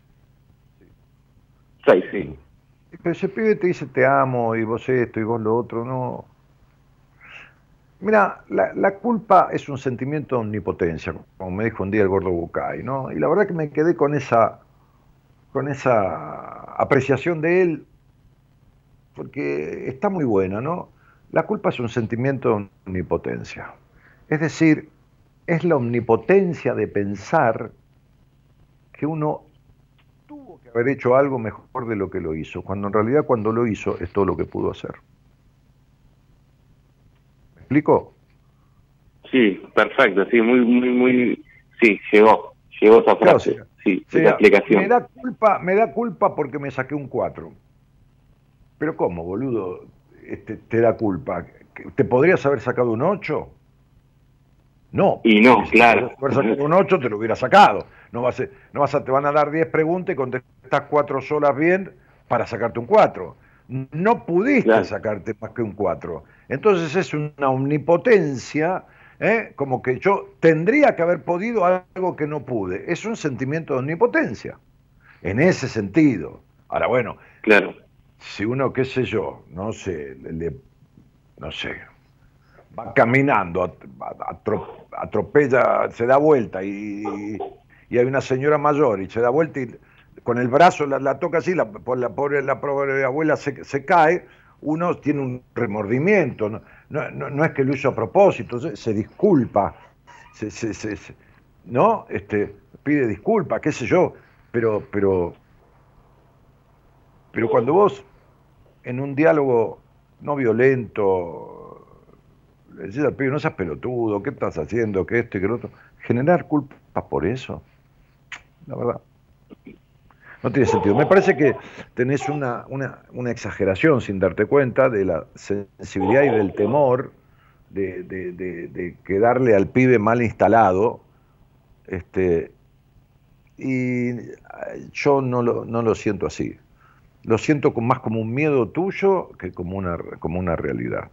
Seis, sí. Pero ese pibe te dice te amo y vos esto y vos lo otro, no. Mira, la, la, culpa es un sentimiento de omnipotencia, como me dijo un día el gordo Bucay, ¿no? Y la verdad que me quedé con esa, con esa apreciación de él, porque está muy buena, ¿no? La culpa es un sentimiento de omnipotencia. Es decir, es la omnipotencia de pensar que uno que haber hecho algo mejor de lo que lo hizo, cuando en realidad cuando lo hizo es todo lo que pudo hacer. ¿Me explico? Sí, perfecto, sí, muy, muy, muy, sí, llegó, llegó esa frase, sí, esa explicación. Me da culpa, me da culpa porque me saqué un 4. Pero ¿cómo, boludo? Este, te da culpa. ¿Te podrías haber sacado un 8? No. Y no, claro. Si un 8 te lo hubiera sacado. No vas a, no vas a, te van a dar 10 preguntas y contestas 4 solas bien para sacarte un 4. No pudiste sacarte más que un 4. Entonces es una omnipotencia ¿eh? como que yo tendría que haber podido algo que no pude. Es un sentimiento de omnipotencia, en ese sentido. Ahora, bueno, claro. si uno, qué sé yo, no sé, le, no sé, va caminando, atropella, se da vuelta y, y, hay una señora mayor y se da vuelta y con el brazo la, toca así, la, la, pobre, la pobre abuela se, se cae, uno tiene un remordimiento. ¿no? no, es que lo hizo a propósito, se, disculpa, se, se, ¿no? Este, pide disculpas, qué sé yo, pero, pero, pero cuando vos en un diálogo no violento le decís al pibe, no seas pelotudo, ¿qué estás haciendo? ¿Qué esto y qué lo otro? Generar culpa por eso, la verdad. No tiene sentido. Me parece que tenés una, una, exageración sin darte cuenta de la sensibilidad y del temor de, de, quedarle al pibe mal instalado. Este, y yo no lo, no lo siento así. Lo siento más como un miedo tuyo que como una, como una realidad.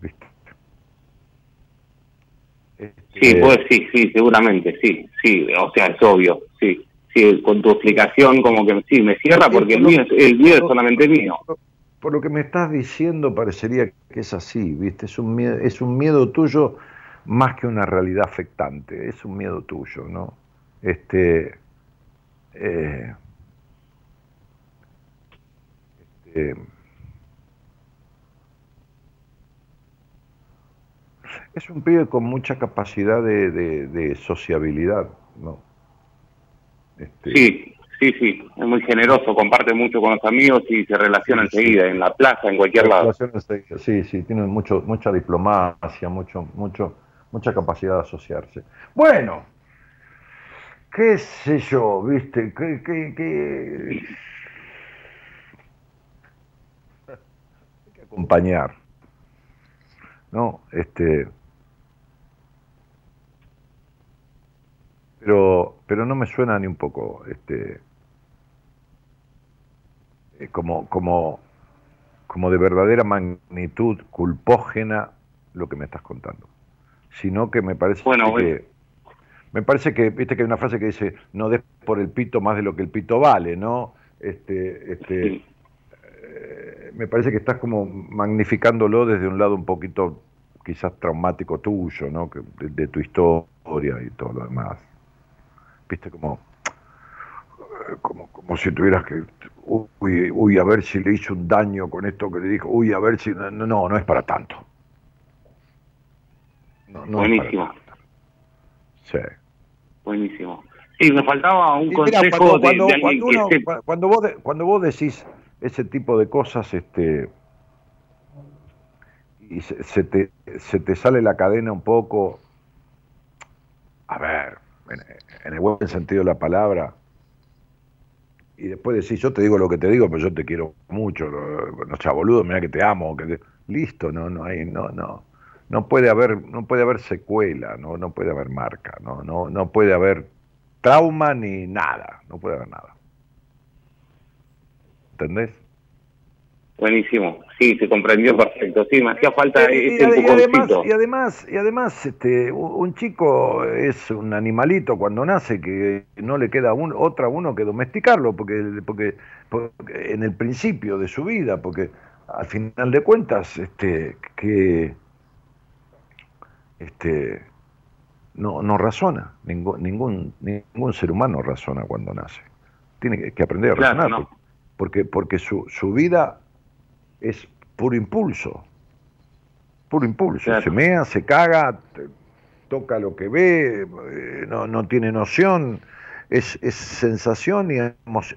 ¿Viste? Sí, pues sí, sí, seguramente, sí, sí, o sea, es obvio, sí sí, con tu explicación como que sí, me cierra porque el mío, el mío es solamente mío. Por lo que me estás diciendo parecería que es así, ¿viste? Es un miedo, es un miedo tuyo más que una realidad afectante, es un miedo tuyo, ¿no? Este, eh, este es un pibe con mucha capacidad de, de sociabilidad, ¿no? Este, sí, sí, sí, es muy generoso, comparte mucho con los amigos y se relaciona enseguida, en la plaza, en cualquier lado. Sí, sí, tiene mucho, mucha diplomacia, mucho, mucho, mucha capacidad de asociarse. Bueno, qué sé yo, viste, qué, qué, qué... hay que acompañar, ¿no? Este pero, pero no me suena ni un poco este eh, como, como, como de verdadera magnitud culpógena lo que me estás contando, sino que me parece que me parece que viste que hay una frase que dice no des por el pito más de lo que el pito vale, ¿no? Este, este, eh, me parece que estás como magnificándolo desde un lado un poquito quizás traumático tuyo, ¿no? de tu historia y todo lo demás viste, como, como, como si tuvieras que, uy, uy, a ver si le hizo un daño con esto que le dijo, uy, a ver si, no, no, no es para tanto. Buenísimo. Sí. Buenísimo. Sí, me faltaba un consejo cuando, de, cuando, vos cuando vos decís ese tipo de cosas, este y se, te, se te sale la cadena un poco, a ver, en el buen sentido de la palabra, y después decís, yo te digo lo que te digo, pero yo te quiero mucho, no sea boludo, mira que te amo, que listo, no, no hay, no, no, no puede haber, no puede haber secuela, no, no puede haber marca, no, no, no puede haber trauma ni nada, no puede haber nada. ¿Entendés? Buenísimo, sí, se comprendió perfecto. Sí, me hacía falta y, ese y, además, y además, y además, este, un chico es un animalito cuando nace que no le queda un, otra uno que domesticarlo, porque, porque, en el principio de su vida, porque al final de cuentas, este, que este, no, no razona, ningún, ningún, ningún ser humano razona cuando nace. Tiene que, aprender a razonar, porque, porque su, su vida es puro impulso. Puro impulso. Se mea, se caga, toca lo que ve, eh, no, no tiene noción. es, es sensación y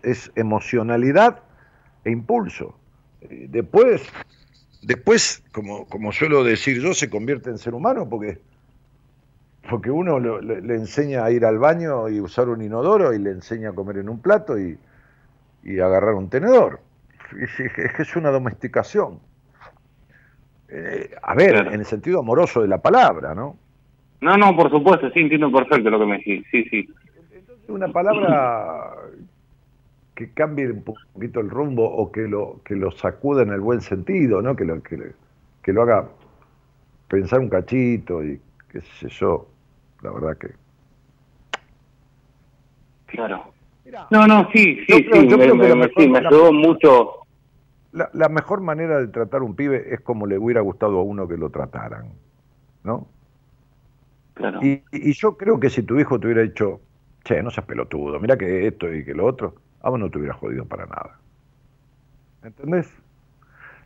es emocionalidad e impulso. Después, después como, como suelo decir yo, se convierte en ser humano porque, porque uno le, enseña a ir al baño y usar un inodoro y le enseña a comer en un plato y, y agarrar un tenedor. Es, que es una domesticación. Eh, a ver, en el sentido amoroso de la palabra, ¿no? No, no, por supuesto, sí, entiendo perfecto lo que me decís, sí, sí. Una palabra que cambie un poquito el rumbo o que lo, que lo sacuda en el buen sentido, ¿no? Que lo, que, que lo haga pensar un cachito y qué sé yo, la verdad que... Claro. No, no, sí, sí, sí, yo creo que sí, me ayudó mucho. La, la, mejor manera de tratar a un pibe es como le hubiera gustado a uno que lo trataran, ¿no? Y, yo creo que si tu hijo te hubiera dicho, che, no seas pelotudo, mira que esto y que lo otro, a vos no te hubiera jodido para nada. ¿Entendés?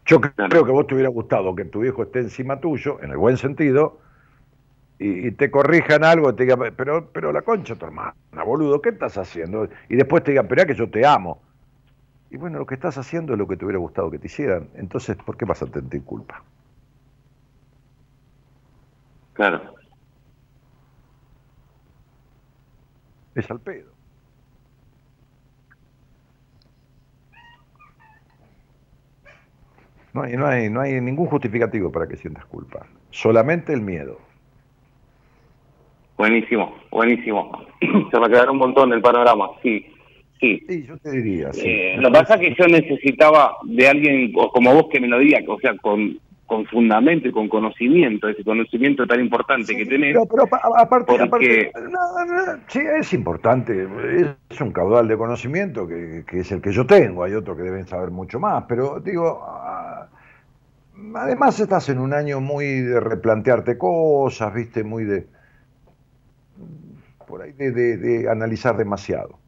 Yo creo que vos te hubiera gustado que tu hijo esté encima tuyo, en el buen sentido, y, te corrijan algo, te diga, pero, pero la concha tu hermana, boludo, ¿qué estás haciendo? Y después te digan, espera que yo te amo. Y bueno, lo que estás haciendo es lo que te hubiera gustado que te hicieran. Entonces, ¿por qué vas a sentir culpa? Claro. es al pedo. No hay, no, hay, no hay ningún justificativo para que sientas culpa, solamente el miedo. Buenísimo, buenísimo. Se me quedaron un montón del panorama, sí, sí. Sí, yo te diría, sí. Eh, lo que pasa es que yo necesitaba de alguien como vos que me lo diga, o sea, con con fundamento y con conocimiento, ese conocimiento tan importante que tenés. Pero, aparte, aparte sí, es importante, es un caudal de conocimiento que, es el que yo tengo, hay otros que deben saber mucho más, pero digo, ah, además estás en un año muy de replantearte cosas, viste, muy de, por ahí de analizar demasiado.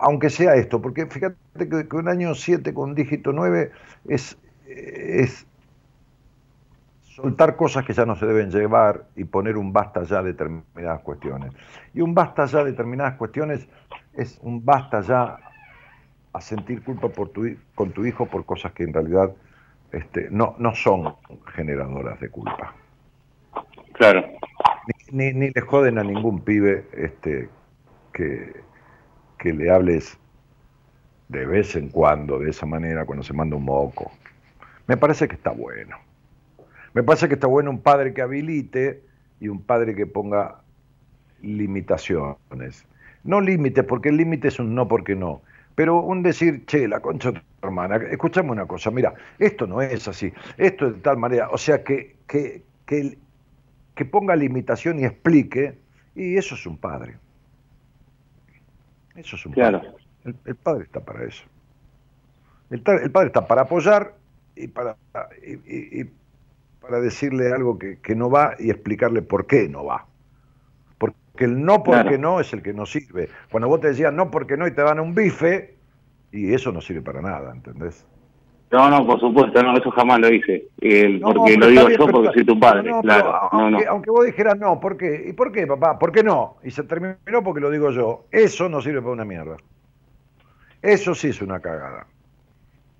aunque sea esto, porque fíjate que, un año 7 con dígito 9 es, es soltar cosas que ya no se deben llevar y poner un basta ya a determinadas cuestiones. Y un basta ya a determinadas cuestiones es un basta ya a sentir culpa por tu, con tu hijo por cosas que en realidad este, no, no son generadoras de culpa. Claro. Ni, ni, le joden a ningún pibe este, que, que le hables de vez en cuando, de esa manera, cuando se manda un moco. Me parece que está bueno. Me parece que está bueno un padre que habilite y un padre que ponga limitaciones. No límites, porque el límite es un no porque no. Pero un decir, che, la concha de tu hermana, escuchame una cosa, mira, esto no es así, esto es de tal manera. O sea, que, que, que, que ponga limitación y explique, y eso es un padre. Eso es un padre. El, padre está para eso. El, padre está para apoyar y para, y, para decirle algo que, no va y explicarle por qué no va. Porque el no porque no es el que no sirve. Cuando vos te decías no porque no y te dan un bife, y eso no sirve para nada, ¿entendés? No, no, por supuesto, no, eso jamás lo hice. porque lo digo yo porque soy tu padre, claro. Aunque, aunque, vos dijeras no, ¿por qué? ¿Y por qué, papá? ¿Por qué no? Y se terminó porque lo digo yo. Eso no sirve para una mierda. Eso sí es una cagada.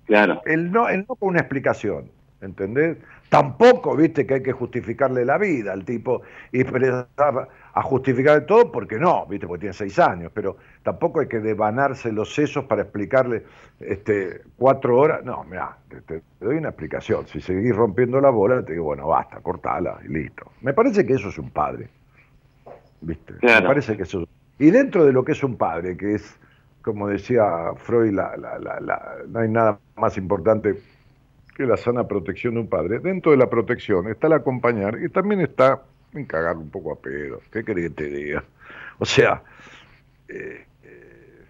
Claro. El no, el no con una explicación, ¿entendés? Tampoco, viste, que hay que justificarle la vida al tipo y a justificar todo porque no, viste, porque tiene seis años, pero tampoco hay que devanarse los sesos para explicarle este, cuatro horas. No, mira, te, doy una explicación. Si seguís rompiendo la bola, te digo, bueno, basta, cortala y listo. Me parece que eso es un padre, viste. Me parece que eso. Y dentro de lo que es un padre, que es, como decía Freud, la, la, la, no hay nada más importante que la sana protección de un padre. Dentro de la protección está el acompañar y también está en cagar un poco a pedo. ¿Qué querés que te diga? O sea, eh, eh,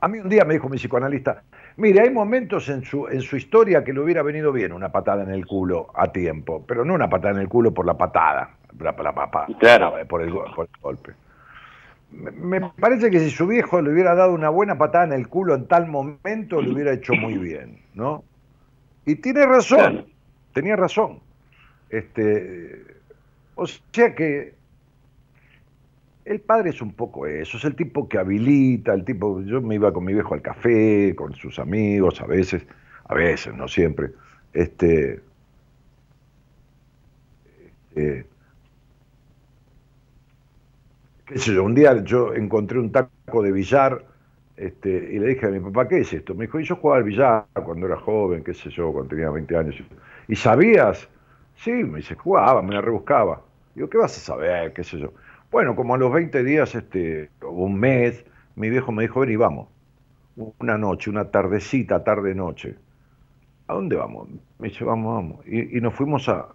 a mí un día me dijo mi psicoanalista, mire, hay momentos en su, en su historia que le hubiera venido bien una patada en el culo a tiempo, pero no una patada en el culo por la patada, claro. por, el, por el golpe me parece que si su viejo le hubiera dado una buena patada en el culo en tal momento, lo hubiera hecho muy bien, ¿no? Y tiene razón, tenía razón. Este, o sea que el padre es un poco eso, es el tipo que habilita, el tipo, yo me iba con mi viejo al café, con sus amigos a veces, a veces, no siempre. Este, este qué sé yo, un día yo encontré un taco de billar este, y le dije a mi papá, ¿qué es esto? Me dijo, y yo jugaba al billar cuando era joven, qué sé yo, cuando tenía 20 años. ¿Y sabías? Sí, me dice, jugaba, me la rebuscaba. Digo, ¿qué vas a saber? ¿Qué sé yo? Bueno, como a los 20 días, este, un mes, mi viejo me dijo, ven y vamos. Una noche, una tardecita, tarde-noche. ¿A dónde vamos? Me dice, vamos, vamos. Y, nos fuimos a,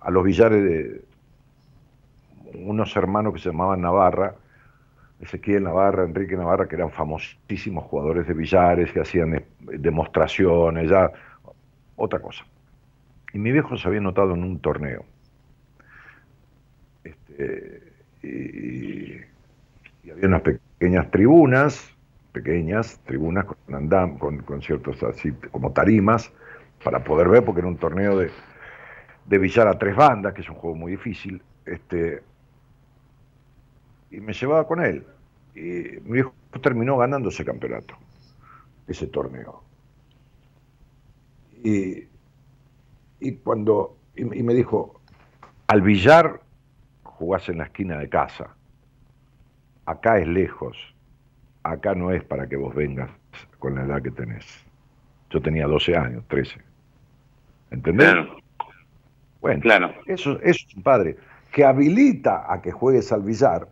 a los billares de, unos hermanos que se llamaban Navarra, Ezequiel Navarra, Enrique Navarra, que eran famosísimos jugadores de billares, que hacían demostraciones, ya otra cosa. Y mi viejo se había notado en un torneo. Este, y, había unas pequeñas tribunas, pequeñas tribunas con andam, con, con, ciertos así como tarimas, para poder ver, porque era un torneo de, de billar a tres bandas, que es un juego muy difícil. Este, y me llevaba con él. Y mi hijo terminó ganando ese campeonato, ese torneo. Y, y cuando y, me dijo, al billar jugás en la esquina de casa, acá es lejos, acá no es para que vos vengas con la edad que tenés. Yo tenía 12 años, 13. ¿Entendés? Bueno, claro. Eso, eso es un padre que habilita a que juegues al billar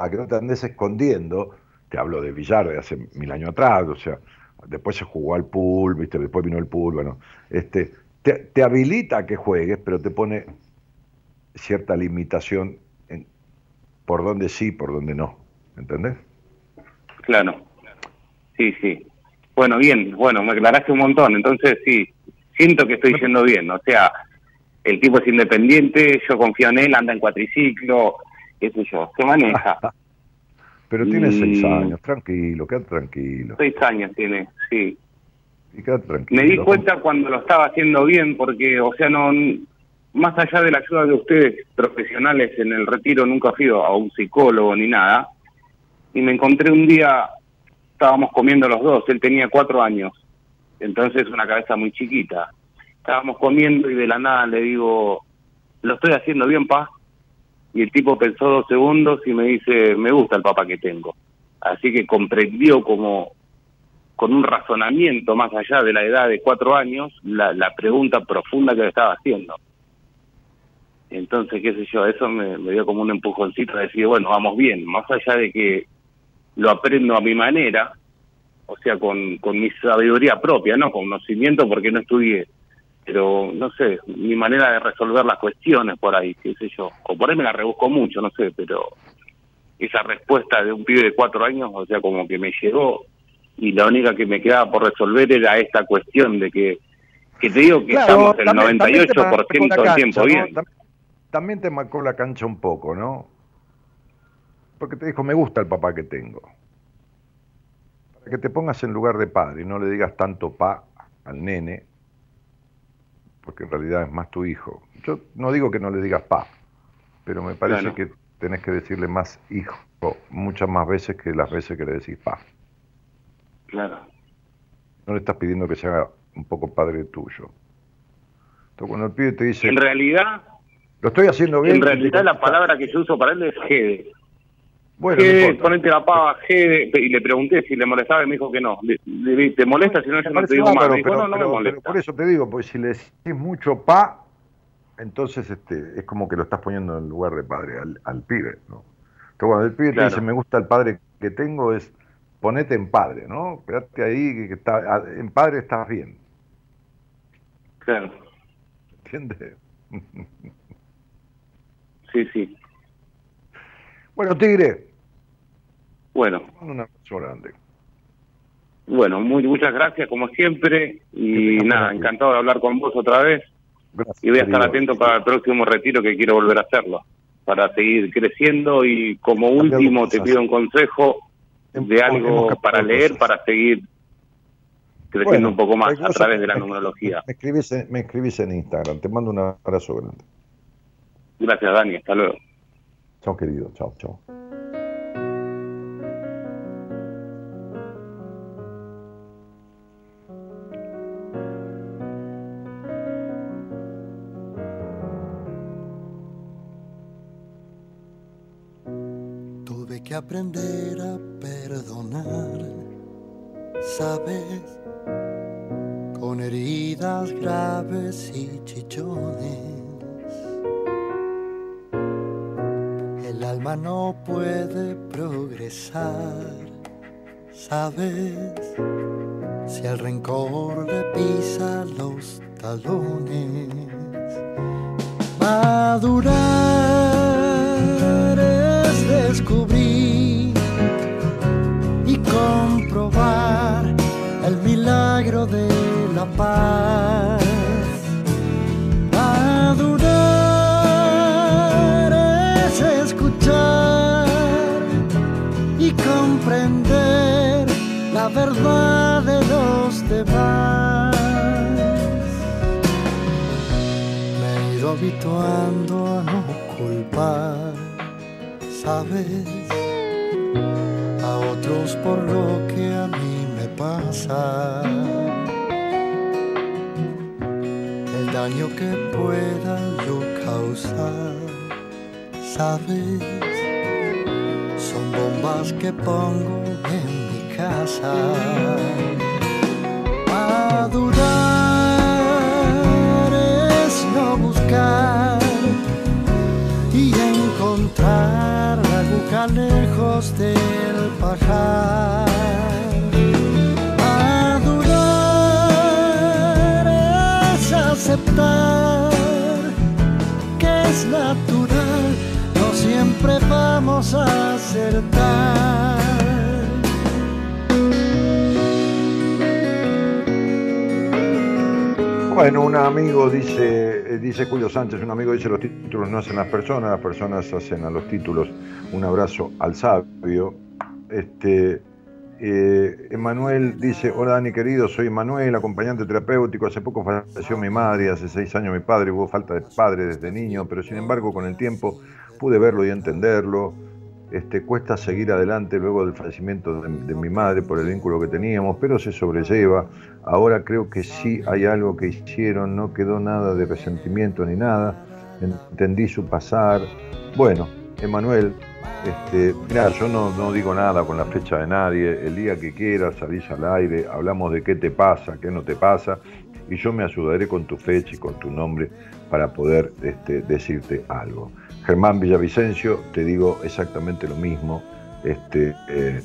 a que no te andes escondiendo, te hablo de Villar de hace mil años atrás, o sea, después se jugó al pool, ¿viste? después vino el pool, bueno, este, te, habilita a que juegues, pero te pone cierta limitación en por dónde sí, por dónde no, ¿entendés? Claro, sí, sí. Bueno, bien, bueno, me aclaraste un montón, entonces sí, siento que estoy yendo bien, o sea, el tipo es independiente, yo confío en él, anda en cuatriciclo, qué sé yo, se maneja. Pero tiene seis años, tranquilo, queda tranquilo. Seis años tiene, sí. Me di cuenta cuando lo estaba haciendo bien, porque, o sea, no más allá de la ayuda de ustedes profesionales en el retiro, nunca fui a un psicólogo ni nada. Y me encontré un día, estábamos comiendo los dos, él tenía cuatro años, entonces una cabeza muy chiquita. Estábamos comiendo y de la nada le digo, lo estoy haciendo bien, pa y el tipo pensó dos segundos y me dice, me gusta el papá que tengo. Así que comprendió como con un razonamiento más allá de la edad de cuatro años la, la pregunta profunda que le estaba haciendo. Entonces, qué sé yo, eso me, dio como un empujoncito a decir, bueno, vamos bien, más allá de que lo aprendo a mi manera, o sea, con, con mi sabiduría propia, no con conocimiento porque no estudié, pero no sé, mi manera de resolver las cuestiones por ahí, qué sé yo, o por ahí me la rebusco mucho, no sé, pero esa respuesta de un pibe de cuatro años, o sea, como que me llegó y la única que me quedaba por resolver era esta cuestión de que, que te digo que estamos el 98% del tiempo bien. También te marcó la cancha un poco, ¿no? Porque te dijo, me gusta el papá que tengo. Para que te pongas en lugar de padre y no le digas tanto pa al nene, porque en realidad es más tu hijo. Yo no digo que no le digas pa, pero me parece que tenés que decirle más hijo muchas más veces que las veces que le decís pa. Claro. No le estás pidiendo que se haga un poco padre tuyo. Entonces cuando el pibe te dice... En realidad... Lo estoy haciendo bien. En realidad la palabra que yo uso para él es gede. Bueno, G, ponete la pava, G, y le pregunté si le molestaba y me dijo que no. ¿Te molesta si no yo no te digo más? no, no me molesta. por eso te digo, porque si le decís mucho pa, entonces este es como que lo estás poniendo en lugar de padre al, pibe, ¿no? Entonces cuando el pibe te dice me gusta el padre que tengo es ponete en padre, ¿no? Quédate ahí, que está, en padre estás bien. Claro. ¿Entiendes? sí, sí. Bueno, Tigre, bueno. Un abrazo grande. Bueno, muy, muchas gracias como siempre y nada, encantado de hablar con vos otra vez. y voy a estar atento para el próximo retiro que quiero volver a hacerlo, para seguir creciendo y como último te pido un consejo de algo para leer, para seguir creciendo un poco más a través de la numerología. Me escribís, en, me escribís en Instagram. Te mando un abrazo grande. Gracias, Dani. Hasta luego. Chao, querido. Chao, chao. Tuve que aprender a perdonar, ¿sabes? con heridas graves y chichones. El alma no puede progresar, ¿sabes? Si el rencor le pisa los talones, madurar Habituando a no culpar, ¿sabes? A otros por lo que a mí me pasa. daño que pueda yo causar, sabes, son bombas que pongo en mi casa. Bueno, un amigo dice, eh, dice Julio Sánchez, un amigo dice los títulos no hacen las personas, las personas hacen a los títulos. Un abrazo al sabio. Este, eh, Emanuel dice, hola Dani querido, soy Emanuel, acompañante terapéutico. Hace poco falleció mi madre, hace seis años mi padre, hubo falta de padre desde niño, pero sin embargo con el tiempo pude verlo y entenderlo. Este, cuesta seguir adelante luego del fallecimiento de, de, mi madre por el vínculo que teníamos, pero se sobrelleva. Ahora creo que sí hay algo que hicieron, no quedó nada de resentimiento ni nada. Entendí su pasar. Bueno, Emanuel, este, mira, yo no, digo nada con la fecha de nadie. El día que quieras salís al aire, hablamos de qué te pasa, qué no te pasa, y yo me ayudaré con tu fecha y con tu nombre para poder este, decirte algo. Germán Villavicencio, te digo exactamente lo mismo. Este, eh,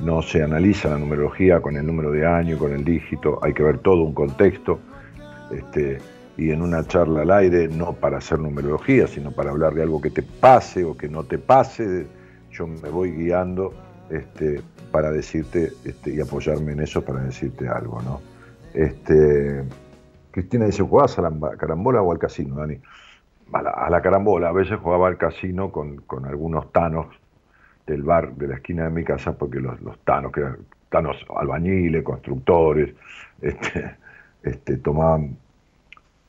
no se analiza la numerología con el número de año, con el dígito, hay que ver todo un contexto. Este, y en una charla al aire, no para hacer numerología, sino para hablar de algo que te pase o que no te pase, yo me voy guiando este, para decirte este, y apoyarme en eso para decirte algo, ¿no? Este, Cristina dice, ¿jugabas a la carambola o al casino, Dani? A la, carambola, a veces jugaba al casino con, algunos tanos del bar de la esquina de mi casa, porque los, tanos, que eran tanos albañiles, constructores, este, este, tomaban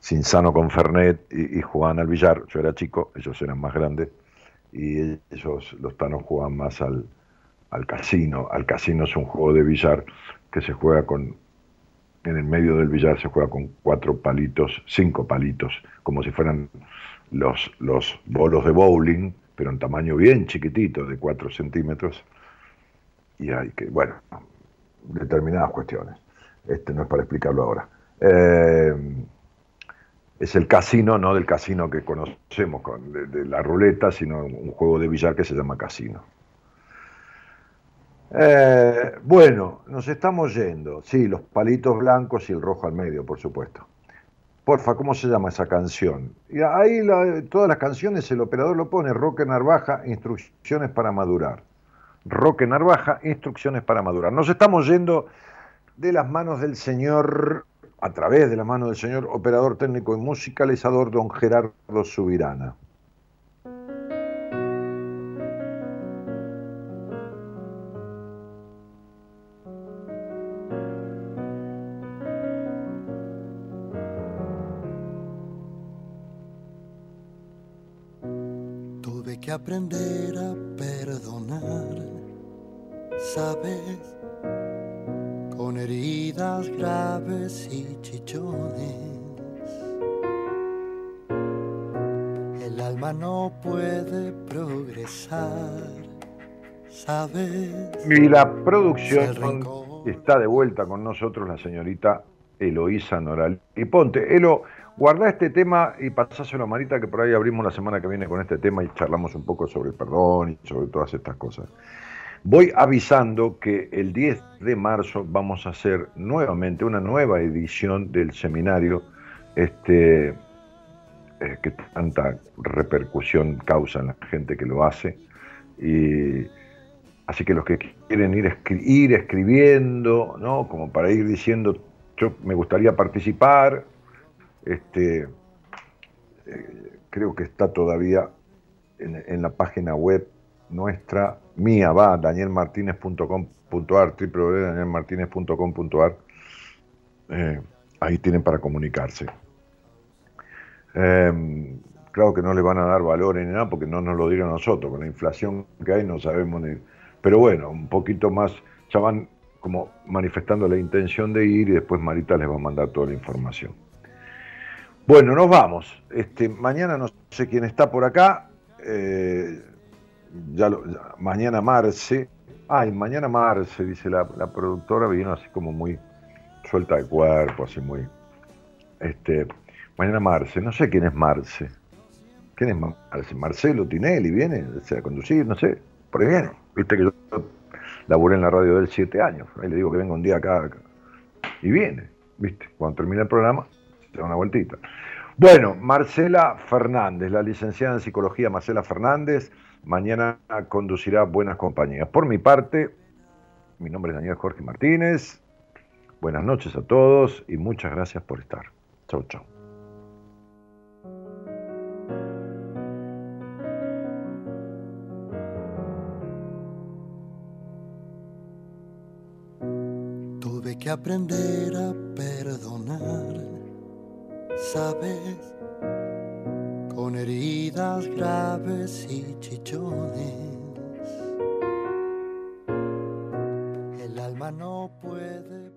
sin sano con Fernet y, jugaban al billar. Yo era chico, ellos eran más grandes y ellos, los tanos, jugaban más al, al casino. Al casino es un juego de billar que se juega con, en el medio del billar se juega con cuatro palitos, cinco palitos, como si fueran los, los bolos de bowling, pero en tamaño bien chiquitito, de cuatro centímetros. Y hay que, bueno, determinadas cuestiones. Este no es para explicarlo ahora. Eh, es el casino, no del casino que conocemos con, de, la ruleta, sino un juego de billar que se llama casino. Eh, bueno, nos estamos yendo. Sí, los palitos blancos y el rojo al medio, por supuesto. Porfa, ¿cómo se llama esa canción? Y ahí todas las canciones el operador lo pone, Roque Narvaja, instrucciones para madurar. Roque Narvaja, instrucciones para madurar. Nos estamos yendo de las manos del señor a través de la mano del señor operador técnico y musicalizador don Gerardo Subirana. Tuve que aprender Y la producción está de vuelta con nosotros la señorita Eloísa Noral. Y ponte, Elo, guarda este tema y pasáselo a Marita, que por ahí abrimos la semana que viene con este tema y charlamos un poco sobre el perdón y sobre todas estas cosas. Voy avisando que el 10 de marzo vamos a hacer nuevamente una nueva edición del seminario este, eh, que tanta repercusión causa en la gente que lo hace. Y así que los que quieren ir, escribiendo, ¿no? como para ir diciendo yo me gustaría participar, este, eh, creo que está todavía en, la página web nuestra, mía, va, danielmartinez.com.ar, www.danielmartinez.com.ar, eh, ahí tienen para comunicarse. Em, claro que no le van a dar valor ni nada porque no nos lo dieron nosotros, con la inflación que hay no sabemos ni... Pero bueno, un poquito más, ya van como manifestando la intención de ir y después Marita les va a mandar toda la información. Bueno, nos vamos. Este, mañana no sé quién está por acá. Eh, ya, mañana Marce. Ay, mañana Marce, dice la, productora, vino así como muy suelta de cuerpo, así muy. Este, mañana Marce, no sé quién es Marce. ¿Quién es Marce? Marcelo Tinelli viene a conducir, no sé, por ahí viene. Viste que yo laburé en la radio de él siete años. Ahí le digo que venga un día acá, y viene, ¿viste? Cuando termine el programa, se da una vueltita. Bueno, Marcela Fernández, la licenciada en psicología Marcela Fernández, mañana conducirá Buenas Compañías. Por mi parte, mi nombre es Daniel Jorge Martínez. Buenas noches a todos y muchas gracias por estar. Chau, chau. Que aprender a perdonar, ¿sabes? Con heridas graves y chichones. El alma no puede